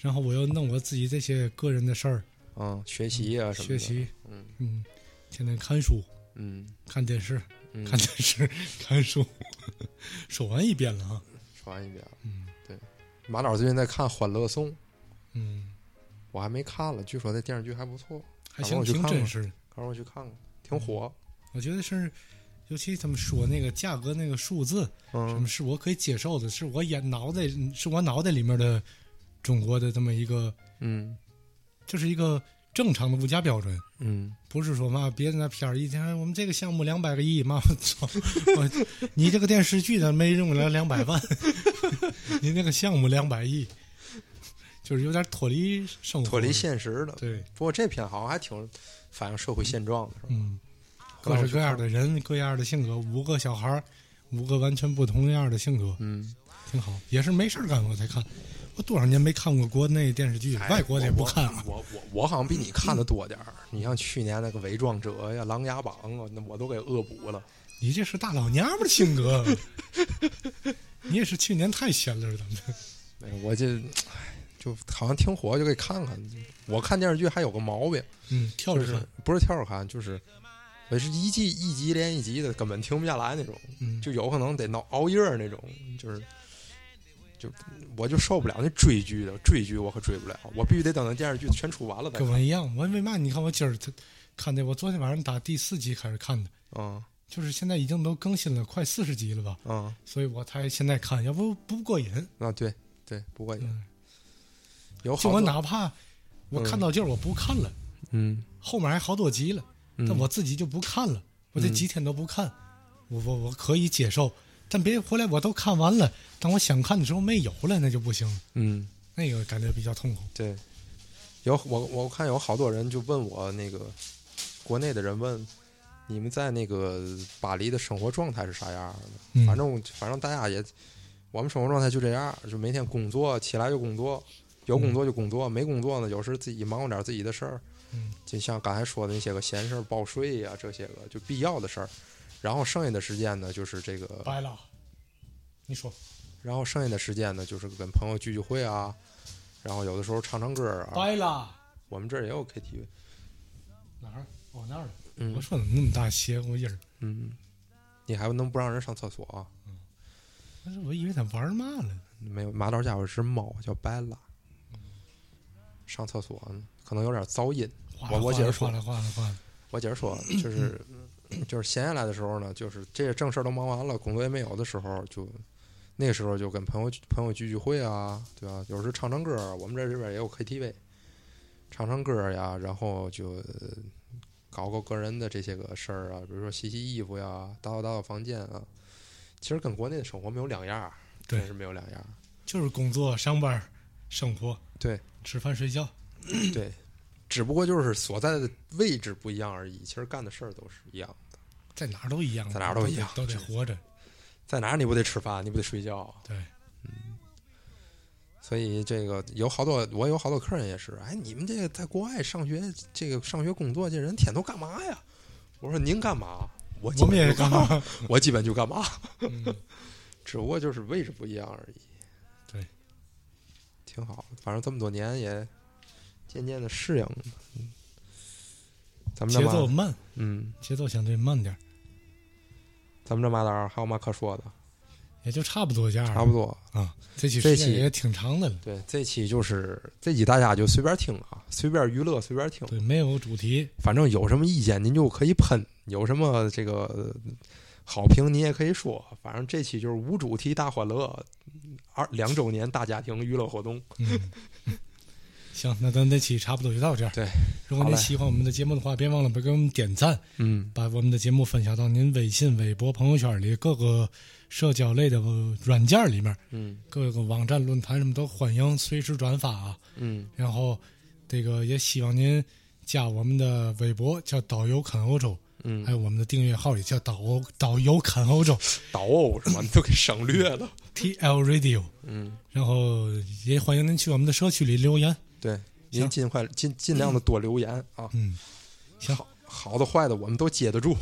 Speaker 1: 然后我又弄我自己这些个人的事儿，
Speaker 8: 嗯，学习啊什么的。
Speaker 1: 学习，
Speaker 8: 嗯
Speaker 1: 嗯，天天看书、
Speaker 8: 嗯
Speaker 1: 看电视、
Speaker 8: 嗯，
Speaker 1: 看电视、看书，说完一遍了啊。
Speaker 8: 说完一遍了。
Speaker 1: 嗯。
Speaker 8: 对，马导最近在看《欢乐颂》，
Speaker 1: 嗯，
Speaker 8: 我还没看了，据说这电视剧还不错，
Speaker 1: 还行，挺真实的。
Speaker 8: 赶快我去看看，挺火。
Speaker 1: 我觉得是，尤其他们说那个价格那个数字，什么
Speaker 8: 嗯
Speaker 1: 是我可以接受的，是我眼脑袋是我脑袋里面的中国的这么一个，
Speaker 8: 嗯。
Speaker 1: 就是一个正常的物价标准，
Speaker 8: 嗯。
Speaker 1: 不是说嘛别的那片儿一天哎我们这个项目两百个亿，妈我操，我你这个电视剧咋没用了两百万，你那个项目两百亿，就是有点脱离生活，
Speaker 8: 脱离现实的。
Speaker 1: 对，
Speaker 8: 不过这片好像还挺反映社会现状的，是吧？
Speaker 1: 嗯，各式各样的人，各样的性格，五个小孩儿，五个完全不同样的性格，
Speaker 8: 嗯，
Speaker 1: 挺好。也是没事儿干我才看，我多少年没看过国内电视剧，
Speaker 8: 哎
Speaker 1: 外国的也不看啊。
Speaker 8: 我我我我好像比你看的多点儿。你像去年那个《伪装者》呀，《琅琊榜》啊，那我都给恶补了。
Speaker 1: 你这是大老娘们儿性格，你也是去年太闲了，怎么的？
Speaker 8: 我这唉就好像挺火，就给看看。我看电视剧还有个毛病，
Speaker 1: 嗯，跳
Speaker 8: 就是
Speaker 1: 着看，
Speaker 8: 不是跳着看，就是我是一季一集连一集的，根本停不下来那种。
Speaker 1: 嗯，
Speaker 8: 就有可能得闹熬夜那种，就是，就我就受不了那追剧的，追剧我可追不了，我必须得等那电视剧全出完了再看。
Speaker 1: 跟我一样。我为嘛？你看我今儿看的，我昨天晚上打第四集开始看的，
Speaker 8: 嗯
Speaker 1: 就是现在已经都更新了快四十集了吧，
Speaker 8: 嗯，
Speaker 1: 所以我才现在看，要不不过瘾。
Speaker 8: 啊对对，不过瘾。
Speaker 1: 嗯
Speaker 8: 有
Speaker 1: 就我哪怕我看到劲儿，我不看了，
Speaker 8: 嗯
Speaker 1: 后面还好多集了，
Speaker 8: 嗯
Speaker 1: 但我自己就不看了，我这
Speaker 8: 嗯
Speaker 1: 几天都不看，我我我可以接受，但别回来我都看完了，当我想看的时候没有了，那就不行，
Speaker 8: 嗯
Speaker 1: 那个感觉比较痛苦。
Speaker 8: 对，有我我看有好多人就问我那个国内的人问你们在那个巴黎的生活状态是啥样的？
Speaker 1: 嗯
Speaker 8: 反正反正大家也，我们生活状态就这样，就每天工作起来就工作，有工作就工作，没工作呢，有时自己忙活点自己的事儿。
Speaker 1: 嗯
Speaker 8: 就像刚才说的那些个闲事儿、报税呀、这些个就必要的事儿，然后剩下的时间呢，就是这个，
Speaker 1: 白了，你说
Speaker 8: 然后剩下的时间呢，就是跟朋友聚聚会啊，然后有的时候唱唱歌啊。
Speaker 1: 白了
Speaker 8: 我们这儿也有 KTV，
Speaker 1: 哪儿？哦那儿。
Speaker 8: 嗯
Speaker 1: 我说怎么那么大邪乎音儿？
Speaker 8: 嗯，你还能不让人上厕所啊？
Speaker 1: 我说我以为他玩嘛了。
Speaker 8: 没有，马导家有只猫叫白拉，上厕所呢可能有点噪音。我我接着说
Speaker 1: 哗啦哗啦哗啦。
Speaker 8: 我接着说，就是 就是闲下来的时候呢，就是这些正事儿都忙完了，工作也没有的时候，就那个时候就跟朋友朋友聚聚会啊，对吧？有时唱唱歌，我们这这边也有 KTV，唱唱歌呀，然后就呃搞搞个人的这些个事儿啊，比如说洗洗衣服呀，打扫打扫房间啊。其实跟国内的生活没有两样真是没有两样儿。
Speaker 1: 就是工作、上班、生活，
Speaker 8: 对，
Speaker 1: 吃饭、睡觉。
Speaker 8: 对，只不过就是所在的位置不一样而已，其实干的事儿都是一样的。
Speaker 1: 在哪儿都一样，
Speaker 8: 在哪儿都一样
Speaker 1: 都得活着。
Speaker 8: 在哪儿你不得吃饭，你不得睡觉？
Speaker 1: 对，嗯
Speaker 8: 所以这个有好多，我有好多客人也是，哎，你们这个在国外上学，这个上学工作这人天都干嘛呀？我说您干嘛？我
Speaker 1: 们也
Speaker 8: 本就干
Speaker 1: 干嘛？
Speaker 8: 我基本就干嘛，
Speaker 1: 嗯，
Speaker 8: 只不过就是位置不一样而已。
Speaker 1: 对，
Speaker 8: 挺好，反正这么多年也渐渐的适应了。嗯咱们
Speaker 1: 节奏慢，
Speaker 8: 嗯，
Speaker 1: 节奏相对慢点儿，
Speaker 8: 咱们这马导还有嘛可说的？
Speaker 1: 也就差不多这样。
Speaker 8: 差不多。
Speaker 1: 啊，这期
Speaker 8: 这期
Speaker 1: 也挺长的了。
Speaker 8: 对，这期就是这期大家就随便听啊，随便娱乐，随便听。
Speaker 1: 对，没有主题。
Speaker 8: 反正有什么意见您就可以喷，有什么这个呃好评您也可以说，反正这期就是无主题大欢乐，二两周年大家庭娱乐活动。
Speaker 1: 嗯，行，那咱这期差不多就到这儿。
Speaker 8: 对，
Speaker 1: 如果您喜欢我们的节目的话，别忘了给我们点赞，
Speaker 8: 嗯，
Speaker 1: 把我们的节目分享到您微信、微博、朋友圈里各个社交类的软件里面，
Speaker 8: 嗯，
Speaker 1: 各个网站、论坛什么都欢迎随时转发啊。
Speaker 8: 嗯，
Speaker 1: 然后这个也希望您加我们的微博，叫导游看欧洲。
Speaker 8: 嗯
Speaker 1: 还有我们的订阅号里叫导欧导游看欧洲，
Speaker 8: 导欧是吗？你都给省略了。
Speaker 1: T L Radio，
Speaker 8: 嗯，
Speaker 1: 然后也欢迎您去我们的社区里留言。
Speaker 8: 对，您尽快尽尽量的多留言啊。
Speaker 1: 嗯，行，
Speaker 8: 好好的坏的我们都接得住。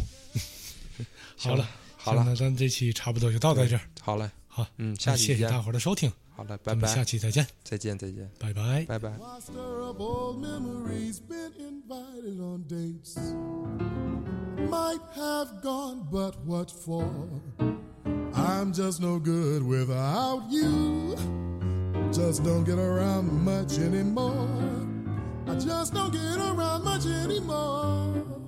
Speaker 1: 好了，
Speaker 8: 好了，
Speaker 1: 那咱这期差不多就到在这儿。
Speaker 8: 好嘞，
Speaker 1: 好，
Speaker 8: 嗯，下期见。
Speaker 1: 谢谢大伙儿的收听。
Speaker 8: 好嘞，拜拜。
Speaker 1: 下期再见，
Speaker 8: 再见，再见，
Speaker 1: 拜拜，
Speaker 8: 拜拜。
Speaker 9: Stir up old memories, been invited on dates. Might have gone, but what for? I'm just no good without you. Just don't get around much anymore. I just don't get around much anymore.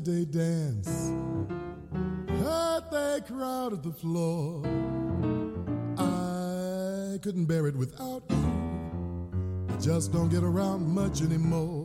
Speaker 9: Saturday dance. Heard they crowded the floor. I couldn't bear it without you. I just don't get around much anymore.